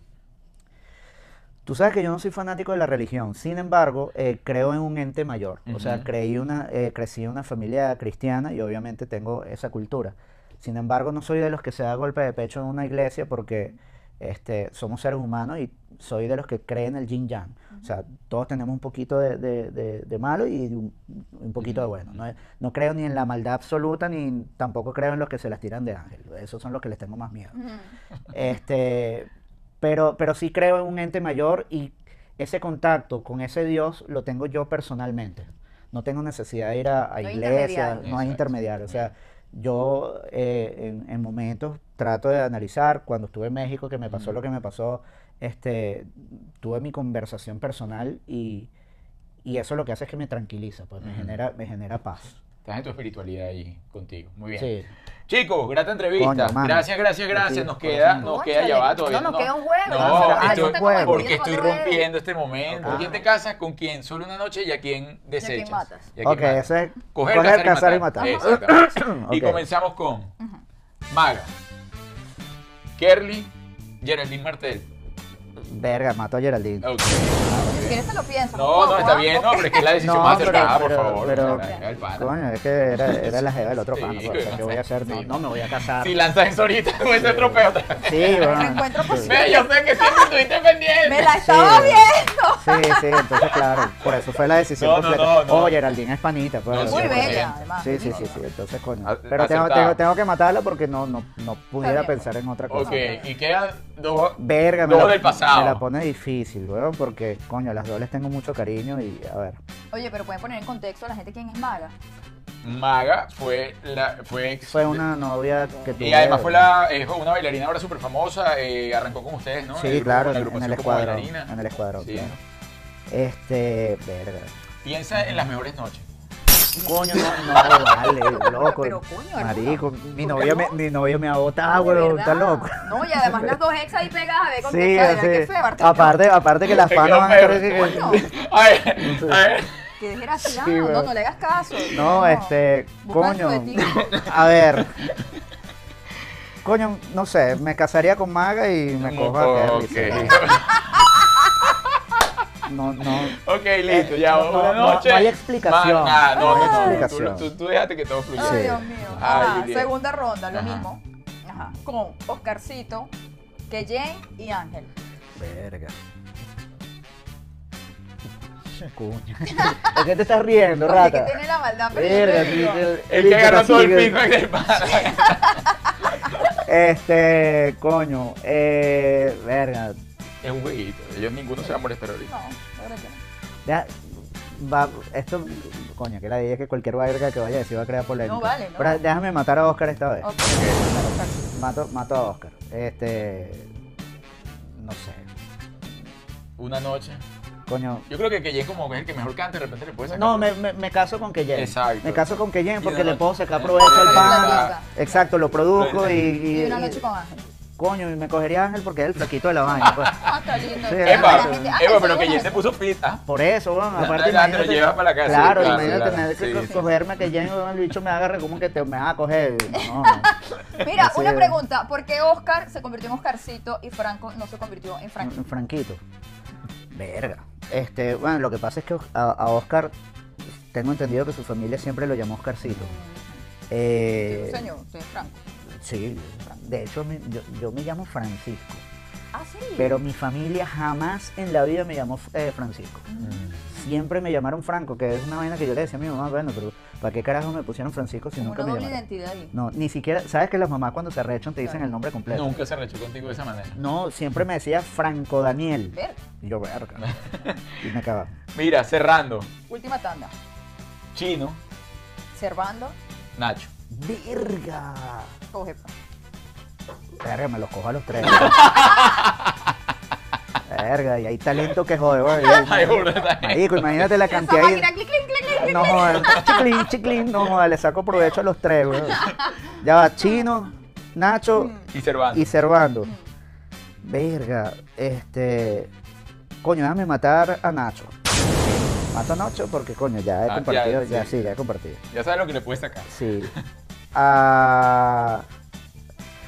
Tú sabes que yo no soy fanático de la religión, sin embargo, eh, creo en un ente mayor. O sea, creí una, eh, crecí en una familia cristiana y obviamente tengo esa cultura. Sin embargo, no soy de los que se da golpe de pecho en una iglesia porque este, somos seres humanos y soy de los que creen en el yin yang. O sea, todos tenemos un poquito de, de- de- de malo y un, un poquito de bueno. No, no creo ni en la maldad absoluta ni tampoco creo en los que se las tiran de ángel. Esos son los que les tengo más miedo. Este, pero, pero sí creo en un ente mayor y ese contacto con ese Dios lo tengo yo personalmente. No tengo necesidad de ir a, a No hay iglesia, intermediario. no hay Exacto. intermediario. O sea, yo eh, en, en momentos trato de analizar, cuando estuve en México, que me pasó lo que me pasó, este, tuve mi conversación personal y, y eso lo que hace es que me tranquiliza, pues me genera, me genera paz. Estás en tu espiritualidad ahí contigo. Muy bien. Sí. Chicos, grata entrevista. Coño, gracias, gracias, gracias. Nos queda, nos queda ya va todavía. No, nos queda un juego. No, a- ah, estoy- el porque estoy rompiendo este momento. Ok. ¿Quién te casas? ¿Con quién? Solo una noche y a quién desechas. matas. Y a quién Ok, matas. eso es Coger, coger, cazar, y matar. Y comenzamos con Maga, Kerly, Geraldine Martel. Verga, mato a Geraldine. Si quieres te lo piensas. No, no, está bien, no, pero es que es la decisión No, más acertada, por favor. pero- la-. Coño, es que era, era la jeva del otro Sí, pana. pues, o sea, ¿qué voy a hacer? No, sí. no me voy a casar. Si lanzas eso ahorita con ese tropeo. Sí, bueno. Reencuentro sí. posible. Yo sé que siempre estuviste pendiente. Me la estaba viendo. Sí, sí, entonces claro, por eso fue la decisión completa. no. Oh, Geraldine es panita, pues. Muy bella, además. Sí, sí, sí, sí, entonces coño. Pero tengo, que matarla porque no, no, no pudiera pensar en otra cosa. Ok, y quedan dos. Verga, me la, del pasado. me la pone difícil, weón, porque, coño, a las dos les tengo mucho cariño y, a ver. Oye, pero pueden poner en contexto a la gente quién es Maga. Maga fue la fue ex- Fue una novia que tuve. y además fue la es una bailarina ahora súper famosa eh, arrancó con ustedes no Sí, El grupo- claro, la en, el escuadrón. bailarina. En el escuadrón, Sí. claro. Este, verga. piensa en las mejores noches Coño, no, no, vale, loco. Pero, coño, Marico, mi ¿por novio qué me, no? mi novio me ha botado, verdad. está loco. No, y además las dos ex ahí pegadas, a ver con Sí, así. qué feo, Arturo. Aparte, aparte que las quedó van a creer que- Coño, a ver, a ver qué desgraciado, Sí, no, no le hagas caso. No, este, Buscan coño. A ver. Coño, no sé, me casaría con Maga y me cojo a ok Kerry. No, no. ok listo ya no, una no, noche no hay explicación. Nada, no, No hay no. Tú, tú, tú déjate que todo fluya Ay, Sí. Dios mío. Ay, Ajá, segunda ronda, lo Ajá. mismo. Ajá, con Oscarcito, Keyen y Ángel. Verga. Coño. ¿Por qué te estás riendo, Oye, que rata? tiene la maldad, Verga, digo. sí, el que agarró todo el feedback del pana Este, coño, eh, verga. Es un jueguito ellos ninguno se va a molestar ahorita No, de verdad que no. Ya, va, esto, coño, que la idea es que cualquier verga que vaya a decir va a crear polémica. No vale, no. Pero déjame matar a Oscar esta vez. Ok, Oscarcito. Mato, mato a Oscar. Este, no sé, una noche coño. yo creo que Keyen como es el que mejor canta de repente le puede sacar No, me, me, me caso con Keyen. Exacto. Me caso con Keyen porque le puedo sacar provecho al pan. Exacto, lo produzco y, y- Y una noche con Ángel. Coño, y me cogería a Ángel porque es el flaquito de la vaina. pues. Ah, está lindo. Sí, La Epa, ah, Epa, pero es Keyen eso. se puso fit ¿ah? Por eso, bueno, aparte ya te lo llevas para la casa, Claro, claro, imagínate claro. tener que Sí, sí. cogerme que Jen, el bicho me agarre como que te, me va a coger. No, no. Mira, Así una es. pregunta. ¿Por qué Oscar se convirtió en Oscarcito y Franco no se convirtió en Franco? Un franquito. Verga. Este, bueno, lo que pasa es que a, a Oscar tengo entendido que su familia siempre lo llamó Oscarcito. Eh, Sí, señor, sí, Franco. Sí, de hecho yo, yo me llamo Francisco, Ah, sí. pero mi familia jamás en la vida me llamó eh, Francisco. siempre me llamaron Franco, que es una vaina que yo le decía a mi mamá, bueno, pero ¿para qué carajo me pusieron Francisco si Como nunca una me llamaron? identidad ahí. No, ni siquiera, ¿sabes que las mamás cuando se arrechan te dicen Claro. el nombre completo? Nunca se rechó contigo de esa manera. No, siempre me decía Franco Daniel. Ver, Y yo, verga. y me acababa. Mira, cerrando. última tanda. Chino, Servando, Nacho. ¡Verga! Coge. Verga, me los cojo a los tres. Verga, y hay talento que jode, güey. Marico, imagínate la cantidad. No jodas, chiclín, chiclín, no jodas, le saco provecho a los tres, güey. Ya va, Chino, Nacho Y Cervantes. y. Verga, este... Coño, déjame matar a Nacho. Mato a Nacho porque, coño, ya he Ah, ya, compartido, ya, sí. sí, ya he compartido. Ya sabes lo que le puedes sacar. Sí. A...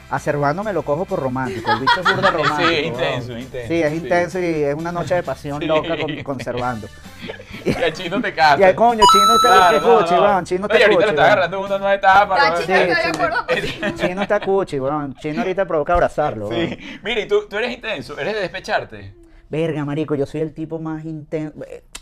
A Servando me lo cojo por romántico. El bicho es burda Sí, romántico. es intenso, weón. intenso, Sí, es sí. intenso y es una noche de pasión Sí. loca con, con Servando. Y al chino te casa. Y al coño, chino está Claro, no, cuchi, no. weón. Chino Oye, está ahorita le cuchi, está weón. agarrando una nueva etapa. Está ¿no? chica, Sí, sí. acuerdo contigo. Chino está cuchi, weón. Chino ahorita provoca abrazarlo, weón. Sí. Mira, y tú, tú eres intenso, eres de despecharte. Verga, marico, yo soy el tipo más intenso,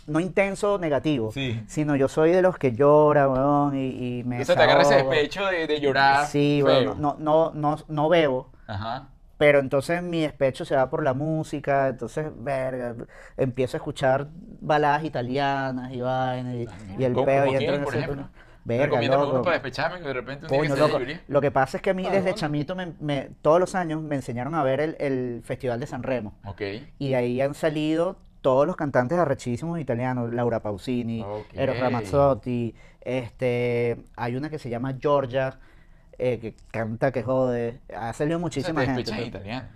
no intenso negativo, Sí. sino yo soy de los que llora, weón, y, y me O sea, te agarra ese despecho de, de llorar. Sí, weón, no, no, no, no bebo, Ajá. pero entonces mi despecho se va por la música, entonces, verga, empiezo a escuchar baladas italianas y vainas, y, y el ¿Cómo- peo, y entro en por ese... ejemplo? Verga, loco. para despecharme que de repente un día que Coño, loco. Yuri. Lo que pasa es que a mí ¿A desde chamito, me, me- todos los años me enseñaron a ver el, el Festival de San Remo. Ok. Y de ahí han salido todos los cantantes arrechísimos italianos, Laura Pausini, Ok. Eros Ramazzotti, este, hay una que se llama Giorgia, eh, que canta que jode, ha salido O sea, muchísima te gente. italiano.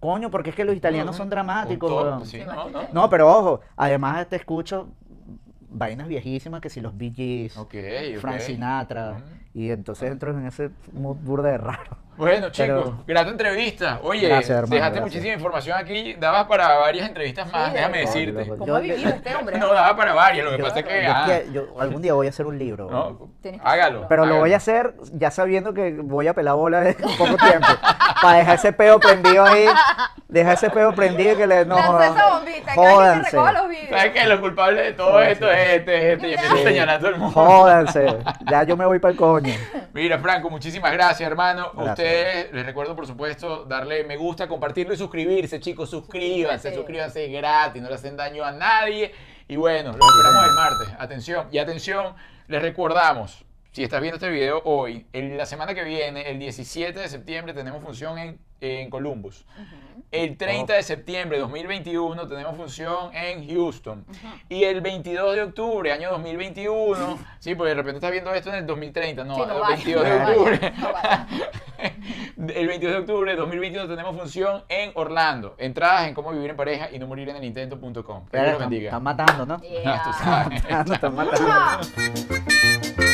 Coño, porque es que los italianos No, son dramáticos, sí, no, no. No, pero ojo, además te escucho vainas viejísimas que si los Bee Gees. Frank Sinatra, Mm. Y entonces entro en ese mood burda de raro. Bueno, chicos, Pero- grata entrevista. Oye, Gracias, hermano, dejaste gracias. muchísima información aquí. Dabas para varias entrevistas más, Sí, déjame de- decirte. ¿Cómo yo- ha vivido este hombre? No, daba para varias. Lo que Yo- pasa es que. yo ah, yo algún día voy a hacer un libro. no, que hágalo. Pero lo voy a hacer ya sabiendo que voy a pelar bola en poco tiempo. para dejar ese peo prendido ahí. Dejar ese peo prendido y que le no. Esa bombita, que te Jódanse. los. ¿Sabes qué? Lo culpable de todo esto es este, este. Y empieza Sí. señalando al mundo. Jódanse. Ya yo me voy para el coño. Mira, Franco, muchísimas gracias, hermano. Gracias. Ustedes, les recuerdo, por supuesto, darle me gusta, compartirlo y suscribirse, chicos. Suscríbanse, Suscríbete. suscríbanse gratis, no le hacen daño a nadie. Y bueno, los esperamos el martes. Atención, y atención, les recordamos, si estás viendo este video hoy, en la semana que viene, el 17 de septiembre, tenemos función en, en Columbus. El 30 de septiembre de 2021 tenemos función en Houston. Y el 22 de octubre, año 2021, sí, porque de repente estás viendo esto en el 2030, no, Sí, no el vaya, 22 de no vaya, octubre. no vaya. El 22 de octubre de 2021 tenemos función en Orlando. Entradas en cómo vivir en pareja y no morir en el intento.com. Que Dios los Están, bendiga. están matando, ¿no? Yeah. Tú sabes. Están matando.